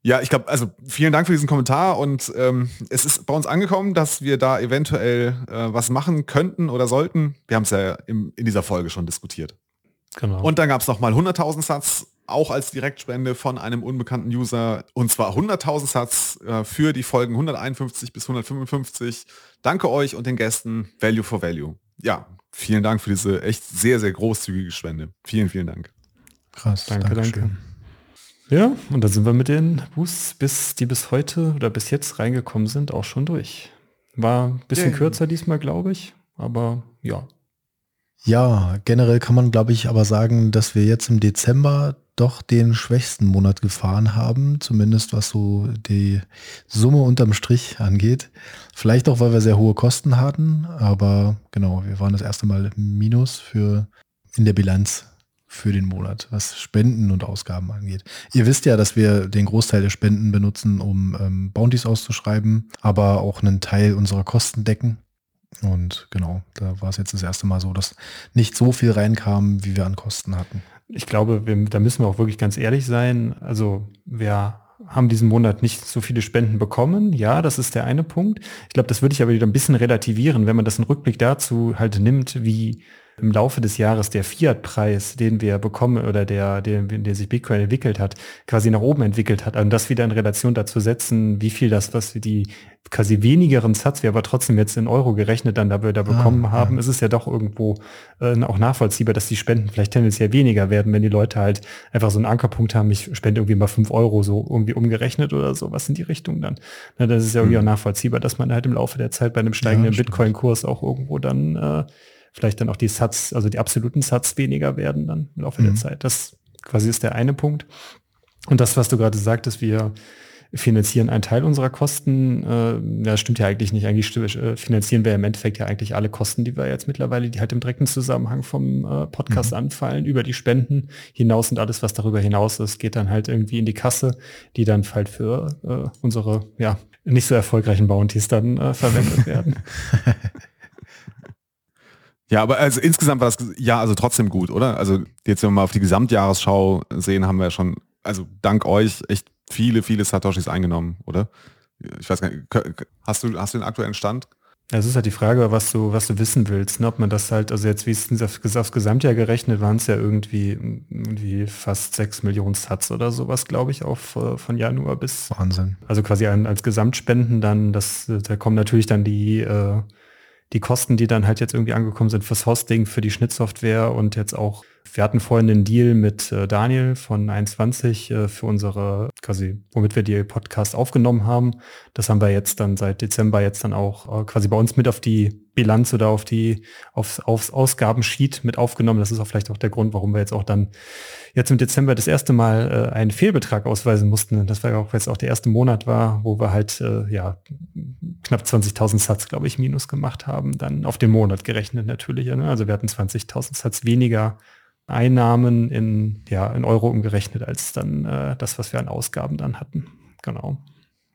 Ja, ich glaube, also vielen Dank für diesen Kommentar und ähm, es ist bei uns angekommen, dass wir da eventuell äh, was machen könnten oder sollten. Wir haben es ja im, in dieser Folge schon diskutiert. Genau. Und dann gab es nochmal 100.000 Satz, auch als Direktspende von einem unbekannten User. Und zwar 100.000 Satz äh, für die Folgen 151 bis 155. Danke euch und den Gästen. Value for Value. Ja, vielen Dank für diese echt sehr, sehr großzügige Spende. Vielen, vielen Dank. Krass. Danke, Dankeschön. danke. Ja, und dann sind wir mit den Boosts, bis, die bis heute oder bis jetzt reingekommen sind, auch schon durch. War ein bisschen Yay. kürzer diesmal, glaube ich. Aber ja, Ja, generell kann man, glaube ich, aber sagen, dass wir jetzt im Dezember doch den schwächsten Monat gefahren haben, zumindest was so die Summe unterm Strich angeht. Vielleicht auch, weil wir sehr hohe Kosten hatten, aber genau, wir waren das erste Mal Minus für in der Bilanz für den Monat, was Spenden und Ausgaben angeht. Ihr wisst ja, dass wir den Großteil der Spenden benutzen, um ähm, Bounties auszuschreiben, aber auch einen Teil unserer Kosten decken. Und genau, da war es jetzt das erste Mal so, dass nicht so viel reinkam, wie wir an Kosten hatten. ich glaube, wir, da müssen wir auch wirklich ganz ehrlich sein. Also wir haben diesen Monat nicht so viele Spenden bekommen. Ja, das ist der eine Punkt. Ich glaube, das würde ich aber wieder ein bisschen relativieren, wenn man das in Rückblick dazu halt nimmt, wie im Laufe des Jahres der Fiat-Preis, den wir bekommen oder der, der, der sich Bitcoin entwickelt hat, quasi nach oben entwickelt hat. Und das wieder in Relation dazu setzen, wie viel das, was wir die quasi wenigeren Satz wir aber trotzdem jetzt in Euro gerechnet dann da wir da bekommen Ah, haben, ja. ist es ja doch irgendwo äh, auch nachvollziehbar, dass die Spenden vielleicht tendenziell weniger werden, wenn die Leute halt einfach so einen Ankerpunkt haben, ich spende irgendwie mal fünf Euro so irgendwie umgerechnet oder so, was in die Richtung dann. Na, das ist ja irgendwie Hm. auch nachvollziehbar, dass man halt im Laufe der Zeit bei einem steigenden stimmt. Bitcoin-Kurs auch irgendwo dann äh, vielleicht dann auch die Satz, also die absoluten Satz weniger werden dann im Laufe der Mhm. Zeit. Das quasi ist der eine Punkt. Und das, was du gerade sagtest, wir finanzieren einen Teil unserer Kosten. Äh, ja, stimmt ja eigentlich nicht. Eigentlich äh, finanzieren wir im Endeffekt ja eigentlich alle Kosten, die wir jetzt mittlerweile, die halt im direkten Zusammenhang vom äh, Podcast Mhm. anfallen, über die Spenden hinaus und alles, was darüber hinaus ist, geht dann halt irgendwie in die Kasse, die dann halt für äh, unsere, ja, nicht so erfolgreichen Bounties dann äh, verwendet werden. Ja, aber also insgesamt war das ja also trotzdem gut, oder? Also jetzt, wenn wir mal auf die Gesamtjahresschau sehen, haben wir schon, also dank euch echt viele, viele Satoshis eingenommen, oder? Ich weiß gar nicht, hast du, hast du den aktuellen Stand? Es ist halt die Frage, was du, was du wissen willst, ne? ob man das halt, also jetzt wie es aufs, aufs Gesamtjahr gerechnet, waren es ja irgendwie, irgendwie fast sechs Millionen Satz oder sowas, glaube ich, auf äh, von Januar bis, Wahnsinn. also quasi an, als Gesamtspenden dann, das, da kommen natürlich dann die, äh, die Kosten, die dann halt jetzt irgendwie angekommen sind fürs Hosting, für die Schnittsoftware und jetzt auch, wir hatten vorhin einen Deal mit äh, Daniel von 21 äh, für unsere, quasi, womit wir die Podcast aufgenommen haben. Das haben wir jetzt dann seit Dezember jetzt dann auch äh, quasi bei uns mit auf die Bilanz oder auf die, aufs, aufs Ausgabensheet mit aufgenommen. Das ist auch vielleicht auch der Grund, warum wir jetzt auch dann jetzt im Dezember das erste Mal äh, einen Fehlbetrag ausweisen mussten. Das war ja auch jetzt auch der erste Monat war, wo wir halt äh, ja knapp 20.000 Satz, glaube ich, minus gemacht haben. Dann auf den Monat gerechnet natürlich. Ne? Also wir hatten 20.000 Satz weniger Einnahmen in, ja, in Euro umgerechnet als dann äh, das, was wir an Ausgaben dann hatten. Genau.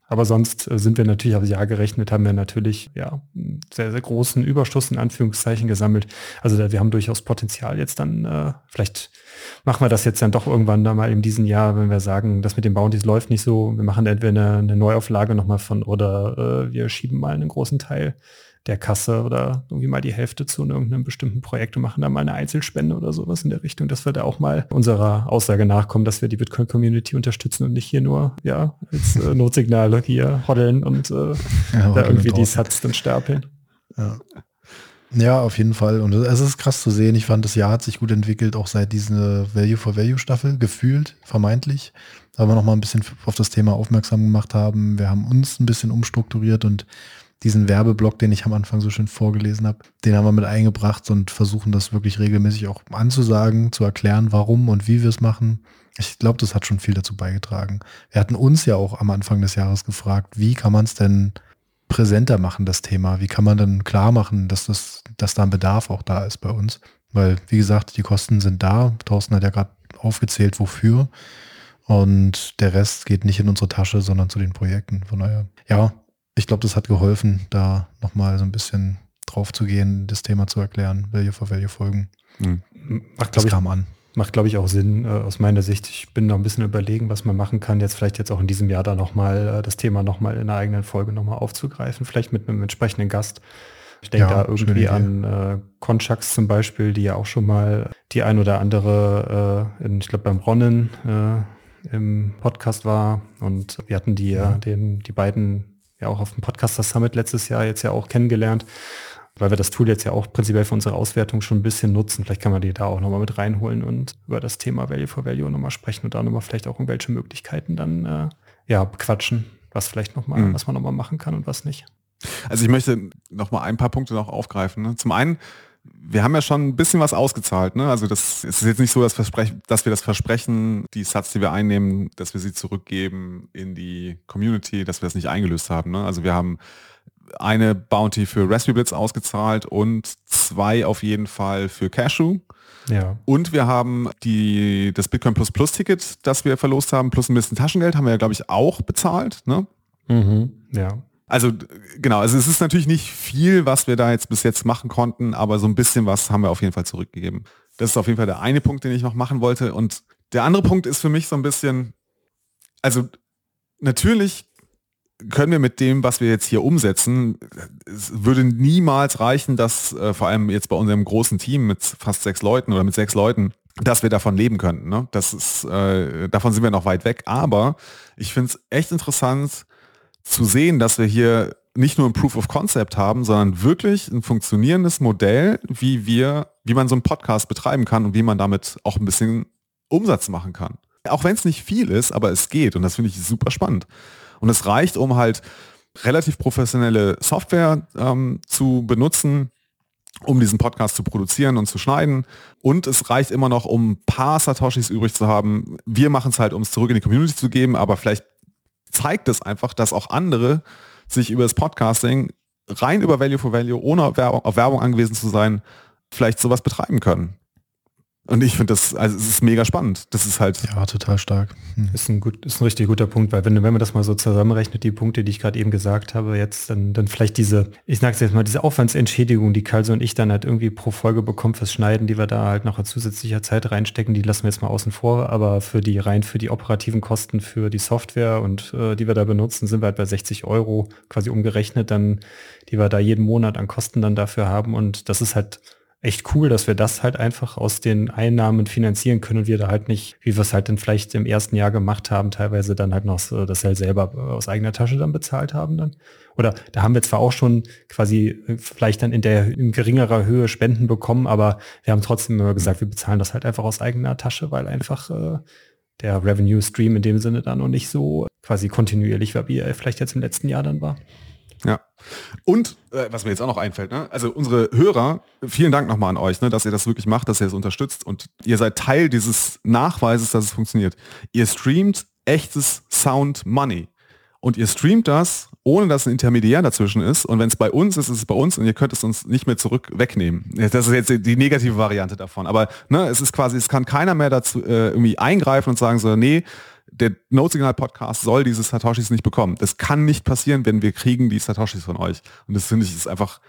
Aber sonst äh, sind wir natürlich aufs Jahr gerechnet, haben wir natürlich ja einen sehr, sehr großen Überschuss in Anführungszeichen gesammelt. Also da, wir haben durchaus Potenzial jetzt dann, äh, vielleicht machen wir das jetzt dann doch irgendwann da mal in diesem Jahr, wenn wir sagen, das mit den Bounties läuft nicht so, wir machen entweder eine, eine Neuauflage nochmal von oder äh, wir schieben mal einen großen Teil der Kasse oder irgendwie mal die Hälfte zu irgendeinem bestimmten Projekt und machen da mal eine Einzelspende oder sowas in der Richtung, dass wir da auch mal unserer Aussage nachkommen, dass wir die Bitcoin-Community unterstützen und nicht hier nur, ja, als äh, Notsignale hier hoddeln und äh, Ja, da irgendwie die. Satz dann stapeln. Ja. Ja, auf jeden Fall. Und es ist krass zu sehen. Ich fand, das Jahr hat sich gut entwickelt, auch seit dieser Value for Value Staffel, gefühlt, vermeintlich. Da wir noch mal ein bisschen auf das Thema aufmerksam gemacht haben. Wir haben uns ein bisschen umstrukturiert und diesen Werbeblock, den ich am Anfang so schön vorgelesen habe, den haben wir mit eingebracht und versuchen das wirklich regelmäßig auch anzusagen, zu erklären, warum und wie wir es machen. Ich glaube, das hat schon viel dazu beigetragen. Wir hatten uns ja auch am Anfang des Jahres gefragt, wie kann man es denn präsenter machen, das Thema? Wie kann man dann klar machen, dass, das, dass da ein Bedarf auch da ist bei uns? Weil, wie gesagt, die Kosten sind da. Thorsten hat ja gerade aufgezählt, wofür. Und der Rest geht nicht in unsere Tasche, sondern zu den Projekten. Von daher, ja, ich glaube, das hat geholfen, da nochmal so ein bisschen drauf zu gehen, das Thema zu erklären, Value for Value Folgen. Mhm. Macht, das kam an. Macht, glaube ich, auch Sinn äh, aus meiner Sicht. Ich bin noch ein bisschen überlegen, was man machen kann, jetzt vielleicht jetzt auch in diesem Jahr da nochmal äh, das Thema nochmal in einer eigenen Folge nochmal aufzugreifen, vielleicht mit einem entsprechenden Gast. Ich denke ja, da irgendwie an äh, Conchax zum Beispiel, die ja auch schon mal die ein oder andere, äh, in, ich glaube beim Ronnen äh, im Podcast war und wir hatten die ja. den, die beiden ja auch auf dem Podcaster Summit letztes Jahr jetzt ja auch kennengelernt weil wir das Tool jetzt ja auch prinzipiell für unsere Auswertung schon ein bisschen nutzen. Vielleicht kann man die da auch nochmal mit reinholen und über das Thema Value for Value nochmal sprechen und da nochmal vielleicht auch irgendwelche Möglichkeiten dann äh, ja bequatschen, was vielleicht nochmal, mhm. was man nochmal machen kann und was nicht. Also ich möchte nochmal ein paar Punkte noch aufgreifen. Ne? Zum einen, wir haben ja schon ein bisschen was ausgezahlt. Ne? Also das ist jetzt nicht so, dass, dass wir das versprechen, die Satz, die wir einnehmen, dass wir sie zurückgeben in die Community, dass wir das nicht eingelöst haben. Ne? Also wir haben eine Bounty für Raspberry Blitz ausgezahlt und zwei auf jeden Fall für Cashew. Ja. Und wir haben die, das Bitcoin Plus Plus Ticket, das wir verlost haben, plus ein bisschen Taschengeld, haben wir ja, glaube ich, auch bezahlt. Ne? Mhm. Ja. Also genau, also es ist natürlich nicht viel, was wir da jetzt bis jetzt machen konnten, aber so ein bisschen was haben wir auf jeden Fall zurückgegeben. Das ist auf jeden Fall der eine Punkt, den ich noch machen wollte. Und der andere Punkt ist für mich so ein bisschen, also natürlich können wir mit dem, was wir jetzt hier umsetzen, es würde niemals reichen, dass äh, vor allem jetzt bei unserem großen Team mit fast sechs Leuten oder mit sechs Leuten, dass wir davon leben könnten. Ne? Das ist, äh, davon sind wir noch weit weg. Aber ich finde es echt interessant zu sehen, dass wir hier nicht nur ein Proof of Concept haben, sondern wirklich ein funktionierendes Modell, wie wir, wie man so einen Podcast betreiben kann und wie man damit auch ein bisschen Umsatz machen kann. Auch wenn es nicht viel ist, aber es geht und das finde ich super spannend. Und es reicht, um halt relativ professionelle Software ähm, zu benutzen, um diesen Podcast zu produzieren und zu schneiden. Und es reicht immer noch, um ein paar Satoshis übrig zu haben. Wir machen es halt, um es zurück in die Community zu geben, aber vielleicht zeigt es einfach, dass auch andere sich über das Podcasting rein über Value for Value, ohne auf Werbung angewiesen zu sein, vielleicht sowas betreiben können. Und ich finde das, also es ist mega spannend. Das ist halt. Ja, total stark. Hm. Ist ein gut, ist ein richtig guter Punkt, weil wenn, wenn man das mal so zusammenrechnet, die Punkte, die ich gerade eben gesagt habe, jetzt, dann, dann vielleicht diese, ich sag's jetzt mal, diese Aufwandsentschädigung, die Kalso und ich dann halt irgendwie pro Folge bekommen fürs Schneiden, die wir da halt noch zusätzlicher Zeit reinstecken, die lassen wir jetzt mal außen vor, aber für die rein für die operativen Kosten für die Software und äh, die wir da benutzen, sind wir halt bei 60 Euro quasi umgerechnet, dann, die wir da jeden Monat an Kosten dann dafür haben. Und das ist halt echt cool, dass wir das halt einfach aus den Einnahmen finanzieren können und wir da halt nicht, wie wir es halt dann vielleicht im ersten Jahr gemacht haben, teilweise dann halt noch so, das halt selber aus eigener Tasche dann bezahlt haben dann. Oder da haben wir zwar auch schon quasi äh, vielleicht dann in der in geringerer Höhe Spenden bekommen, aber wir haben trotzdem immer gesagt, wir bezahlen das halt einfach aus eigener Tasche, weil einfach äh, der Revenue Stream in dem Sinne dann noch nicht so quasi kontinuierlich war, wie er vielleicht jetzt im letzten Jahr dann war. Ja. Und äh, was mir jetzt auch noch einfällt, ne? also unsere Hörer, vielen Dank nochmal an euch, ne, dass ihr das wirklich macht, dass ihr es unterstützt und ihr seid Teil dieses Nachweises, dass es funktioniert. Ihr streamt echtes Sound Money. Und ihr streamt das, ohne dass ein Intermediär dazwischen ist. Und wenn es bei uns ist, ist es bei uns und ihr könnt es uns nicht mehr zurück wegnehmen. Das ist jetzt die negative Variante davon. Aber ne, es ist quasi, es kann keiner mehr dazu äh, irgendwie eingreifen und sagen so, nee, der Notsignal-Podcast soll diese Satoshis nicht bekommen. Das kann nicht passieren, wenn wir kriegen die Satoshis von euch. Und das finde ich ist einfach,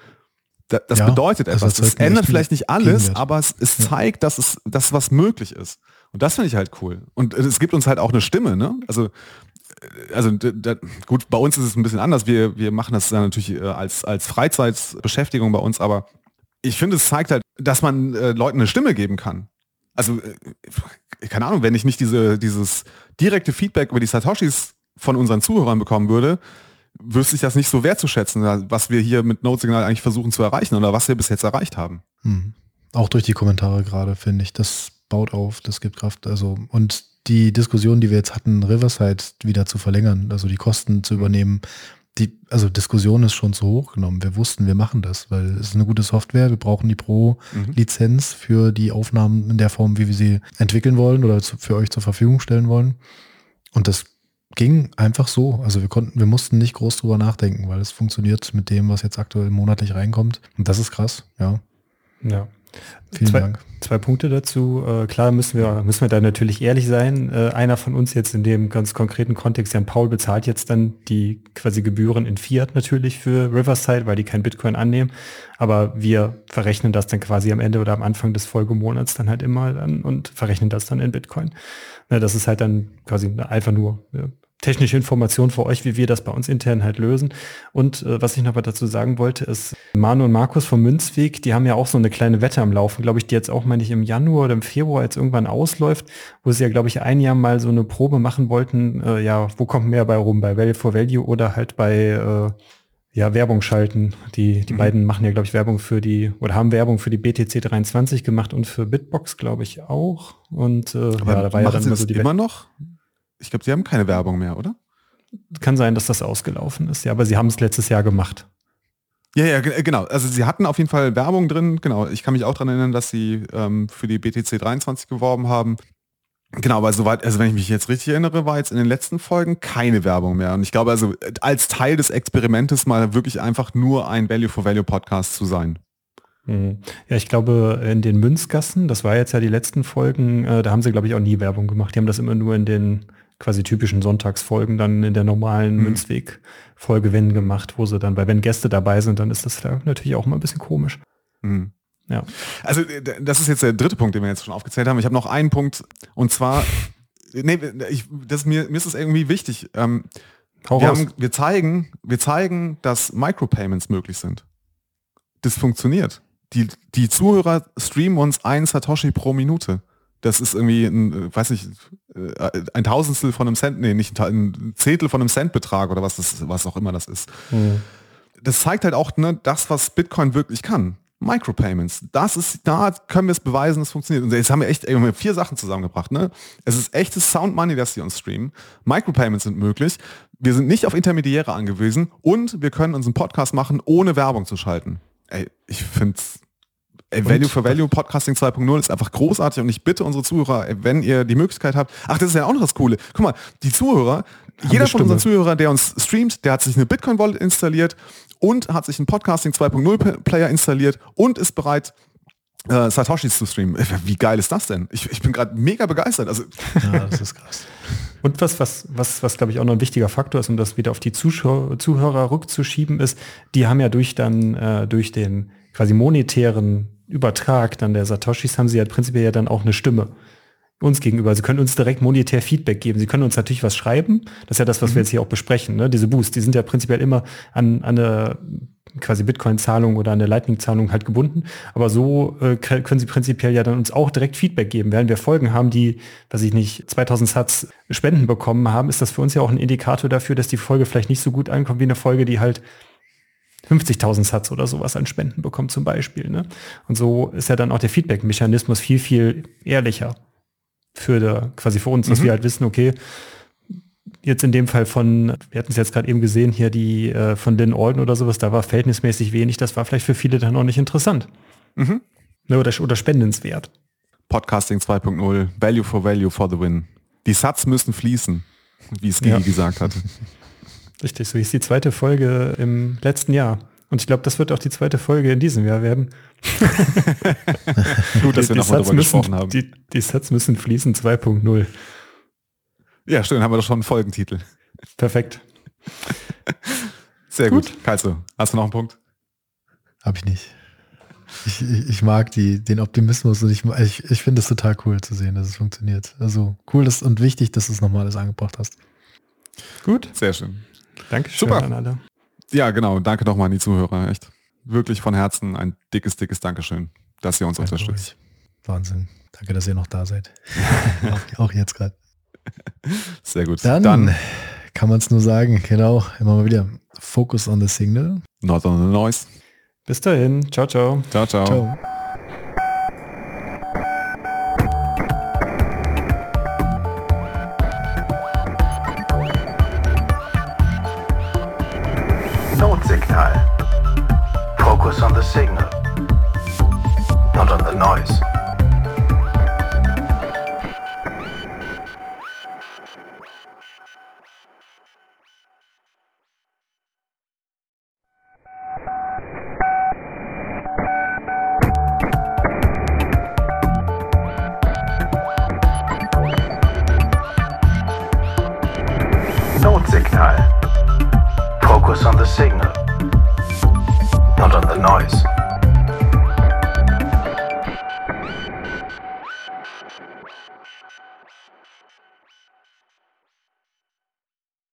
das, das ja, bedeutet etwas. Das, das ändert vielleicht nicht alles, aber es, es zeigt, dass es, dass was möglich ist. Und das finde ich halt cool. Und es gibt uns halt auch eine Stimme, ne? Also, also da, gut, bei uns ist es ein bisschen anders. Wir, wir machen das dann natürlich äh, als, als Freizeitbeschäftigung bei uns, aber ich finde, es zeigt halt, dass man äh, Leuten eine Stimme geben kann. Also, äh, keine Ahnung, wenn ich nicht diese, dieses direkte Feedback über die Satoshis von unseren Zuhörern bekommen würde, wüsste ich das nicht so wertzuschätzen, was wir hier mit Notsignal eigentlich versuchen zu erreichen oder was wir bis jetzt erreicht haben. Hm. Auch durch die Kommentare gerade, finde ich. Das baut auf, das gibt Kraft. Also, und die Diskussion, die wir jetzt hatten, Riverside wieder zu verlängern, also die Kosten zu übernehmen, die, also Diskussion ist schon zu hoch genommen. Wir wussten, wir machen das, weil es ist eine gute Software. Wir brauchen die Pro-Lizenz für die Aufnahmen in der Form, wie wir sie entwickeln wollen oder zu, für euch zur Verfügung stellen wollen. Und das ging einfach so. Also wir konnten, wir mussten nicht groß drüber nachdenken, weil es funktioniert mit dem, was jetzt aktuell monatlich reinkommt. Und das ist krass, ja. Ja. Vielen zwei, Dank. Zwei Punkte dazu. Äh, klar müssen wir, müssen wir da natürlich ehrlich sein. Äh, einer von uns jetzt in dem ganz konkreten Kontext, Jan Paul, bezahlt jetzt dann die quasi Gebühren in Fiat natürlich für Riverside, weil die kein Bitcoin annehmen. Aber wir verrechnen das dann quasi am Ende oder am Anfang des Folgemonats dann halt immer dann und verrechnen das dann in Bitcoin. Na, das ist halt dann quasi einfach nur technische Information für euch, wie wir das bei uns intern halt lösen. Und äh, was ich noch mal dazu sagen wollte, ist, Manu und Markus vom Münzweg, die haben ja auch so eine kleine Wette am Laufen, glaube ich, die jetzt auch, meine ich, im Januar oder im Februar jetzt irgendwann ausläuft, wo sie ja, glaube ich, ein Jahr mal so eine Probe machen wollten, äh, ja, wo kommt mehr bei rum, bei Value for Value oder halt bei äh, ja, Werbung schalten. Die, die mhm. beiden machen ja, glaube ich, Werbung für die, oder haben Werbung für die BTC 23 gemacht und für Bitbox, glaube ich, auch. Und äh, Aber ja, da war ja dann machen sie immer so die immer noch? Ich glaube, sie haben keine Werbung mehr, oder? Kann sein, dass das ausgelaufen ist, ja, aber sie haben es letztes Jahr gemacht. Ja, ja, ge- genau. Also sie hatten auf jeden Fall Werbung drin. Genau. Ich kann mich auch daran erinnern, dass sie ähm, für die BTC 23 geworben haben. Genau, aber soweit, also wenn ich mich jetzt richtig erinnere, war jetzt in den letzten Folgen keine Werbung mehr. Und ich glaube also, als Teil des Experimentes mal wirklich einfach nur ein Value for Value Podcast zu sein. Mhm. Ja, ich glaube, in den Münzgassen, das war jetzt ja die letzten Folgen, äh, da haben sie, glaube ich, auch nie Werbung gemacht. Die haben das immer nur in den quasi typischen Sonntagsfolgen dann in der normalen Mhm. Münzweg-Folge, wenn gemacht, wo sie dann, weil wenn Gäste dabei sind, dann ist das da natürlich auch immer ein bisschen komisch. Mhm. Ja. Also äh, das ist jetzt der dritte Punkt, den wir jetzt schon aufgezählt haben. Ich habe noch einen Punkt und zwar, nee, ich, das, mir, mir ist es irgendwie wichtig. Ähm, wir, haben, wir, zeigen, wir zeigen, dass Micropayments möglich sind. Das funktioniert. Die, die Zuhörer streamen uns ein Satoshi pro Minute. Das ist irgendwie ein, weiß nicht, äh, ein Tausendstel von einem Cent, nee, nicht ein, Zehntel von einem Centbetrag oder was, das, was auch immer das ist. Mhm. Das zeigt halt auch ne, das, was Bitcoin wirklich kann. Micropayments. Das ist, da können wir es beweisen, es funktioniert. Und jetzt haben wir echt ey, wir haben vier Sachen zusammengebracht. Ne? Es ist echtes Sound Money, das sie uns streamen. Micropayments sind möglich. Wir sind nicht auf Intermediäre angewiesen und wir können unseren Podcast machen, ohne Werbung zu schalten. Ey, ich finde Ey, Value for Value Podcasting 2.0 ist einfach großartig und ich bitte unsere Zuhörer, wenn ihr die Möglichkeit habt, ach, das ist ja auch noch das Coole. Guck mal, die Zuhörer, jeder eine von unseren. Zuhörern, der uns streamt, der hat sich eine Bitcoin Wallet installiert und hat sich einen Podcasting 2.0 Player installiert und ist bereit, äh, Satoshis zu streamen. Ey, Wie geil ist das denn? Ich, ich bin gerade mega begeistert. Also Ja, das ist krass. Und was, was, was, was glaube ich auch noch ein wichtiger Faktor ist, um das wieder auf die Zuschauer, Zuhörer rückzuschieben, ist, die haben ja durch dann, äh, durch den quasi monetären Übertrag dann der Satoshis, haben sie ja prinzipiell ja dann auch eine Stimme uns gegenüber. Sie können uns direkt monetär Feedback geben. Sie können uns natürlich was schreiben. Das ist ja das, was wir jetzt hier auch besprechen. Ne? Diese Boosts, die sind ja prinzipiell immer an, an eine quasi Bitcoin-Zahlung oder an eine Lightning-Zahlung halt gebunden. Aber so äh, können sie prinzipiell ja dann uns auch direkt Feedback geben. Während wir Folgen haben, die, weiß ich nicht, 2000 Satz Spenden bekommen haben, ist das für uns ja auch ein Indikator dafür, dass die Folge vielleicht nicht so gut ankommt wie eine Folge, die halt 50.000 Satz oder sowas an Spenden bekommt zum Beispiel. Ne? Und so ist ja dann auch der Feedback-Mechanismus viel, viel ehrlicher für der, quasi für uns, dass wir halt wissen, okay, jetzt in dem Fall von, wir hatten es jetzt gerade eben gesehen, hier die äh, von Lynn Alden oder sowas, da war verhältnismäßig wenig, das war vielleicht für viele dann auch nicht interessant. Mhm. Ne, oder, oder spendenswert. Podcasting 2.0, Value for Value for the Win. Die Satz müssen fließen, wie es Gigi Ja. gesagt hatte. Richtig, so hieß die zweite Folge im letzten Jahr. Und ich glaube, das wird auch die zweite Folge in diesem Jahr werden. Gut, dass wir die, nochmal Sets darüber müssen, gesprochen haben. die, die Sets müssen fließen 2.0. ja, stimmt, haben wir doch schon einen Folgentitel. Perfekt. Sehr gut. Gut. Kalzo, hast du noch einen Punkt? Habe ich nicht. Ich, ich, ich mag die, den Optimismus und ich, ich, ich finde es total cool zu sehen, dass es funktioniert. Also cool ist und wichtig, dass du es nochmal alles angebracht hast. Gut. Sehr schön. Dankeschön Super. an alle. Ja, genau. Danke nochmal an die Zuhörer. Echt. Wirklich von Herzen ein dickes, dickes Dankeschön, dass ihr uns Danke unterstützt. euch. Wahnsinn. Danke, dass ihr noch da seid. auch, auch jetzt gerade. Sehr gut. Dann, kann man es nur sagen, genau, immer mal wieder. Focus on the Signal. Not on the Noise. Bis dahin. Ciao, ciao. Ciao, ciao. Ciao.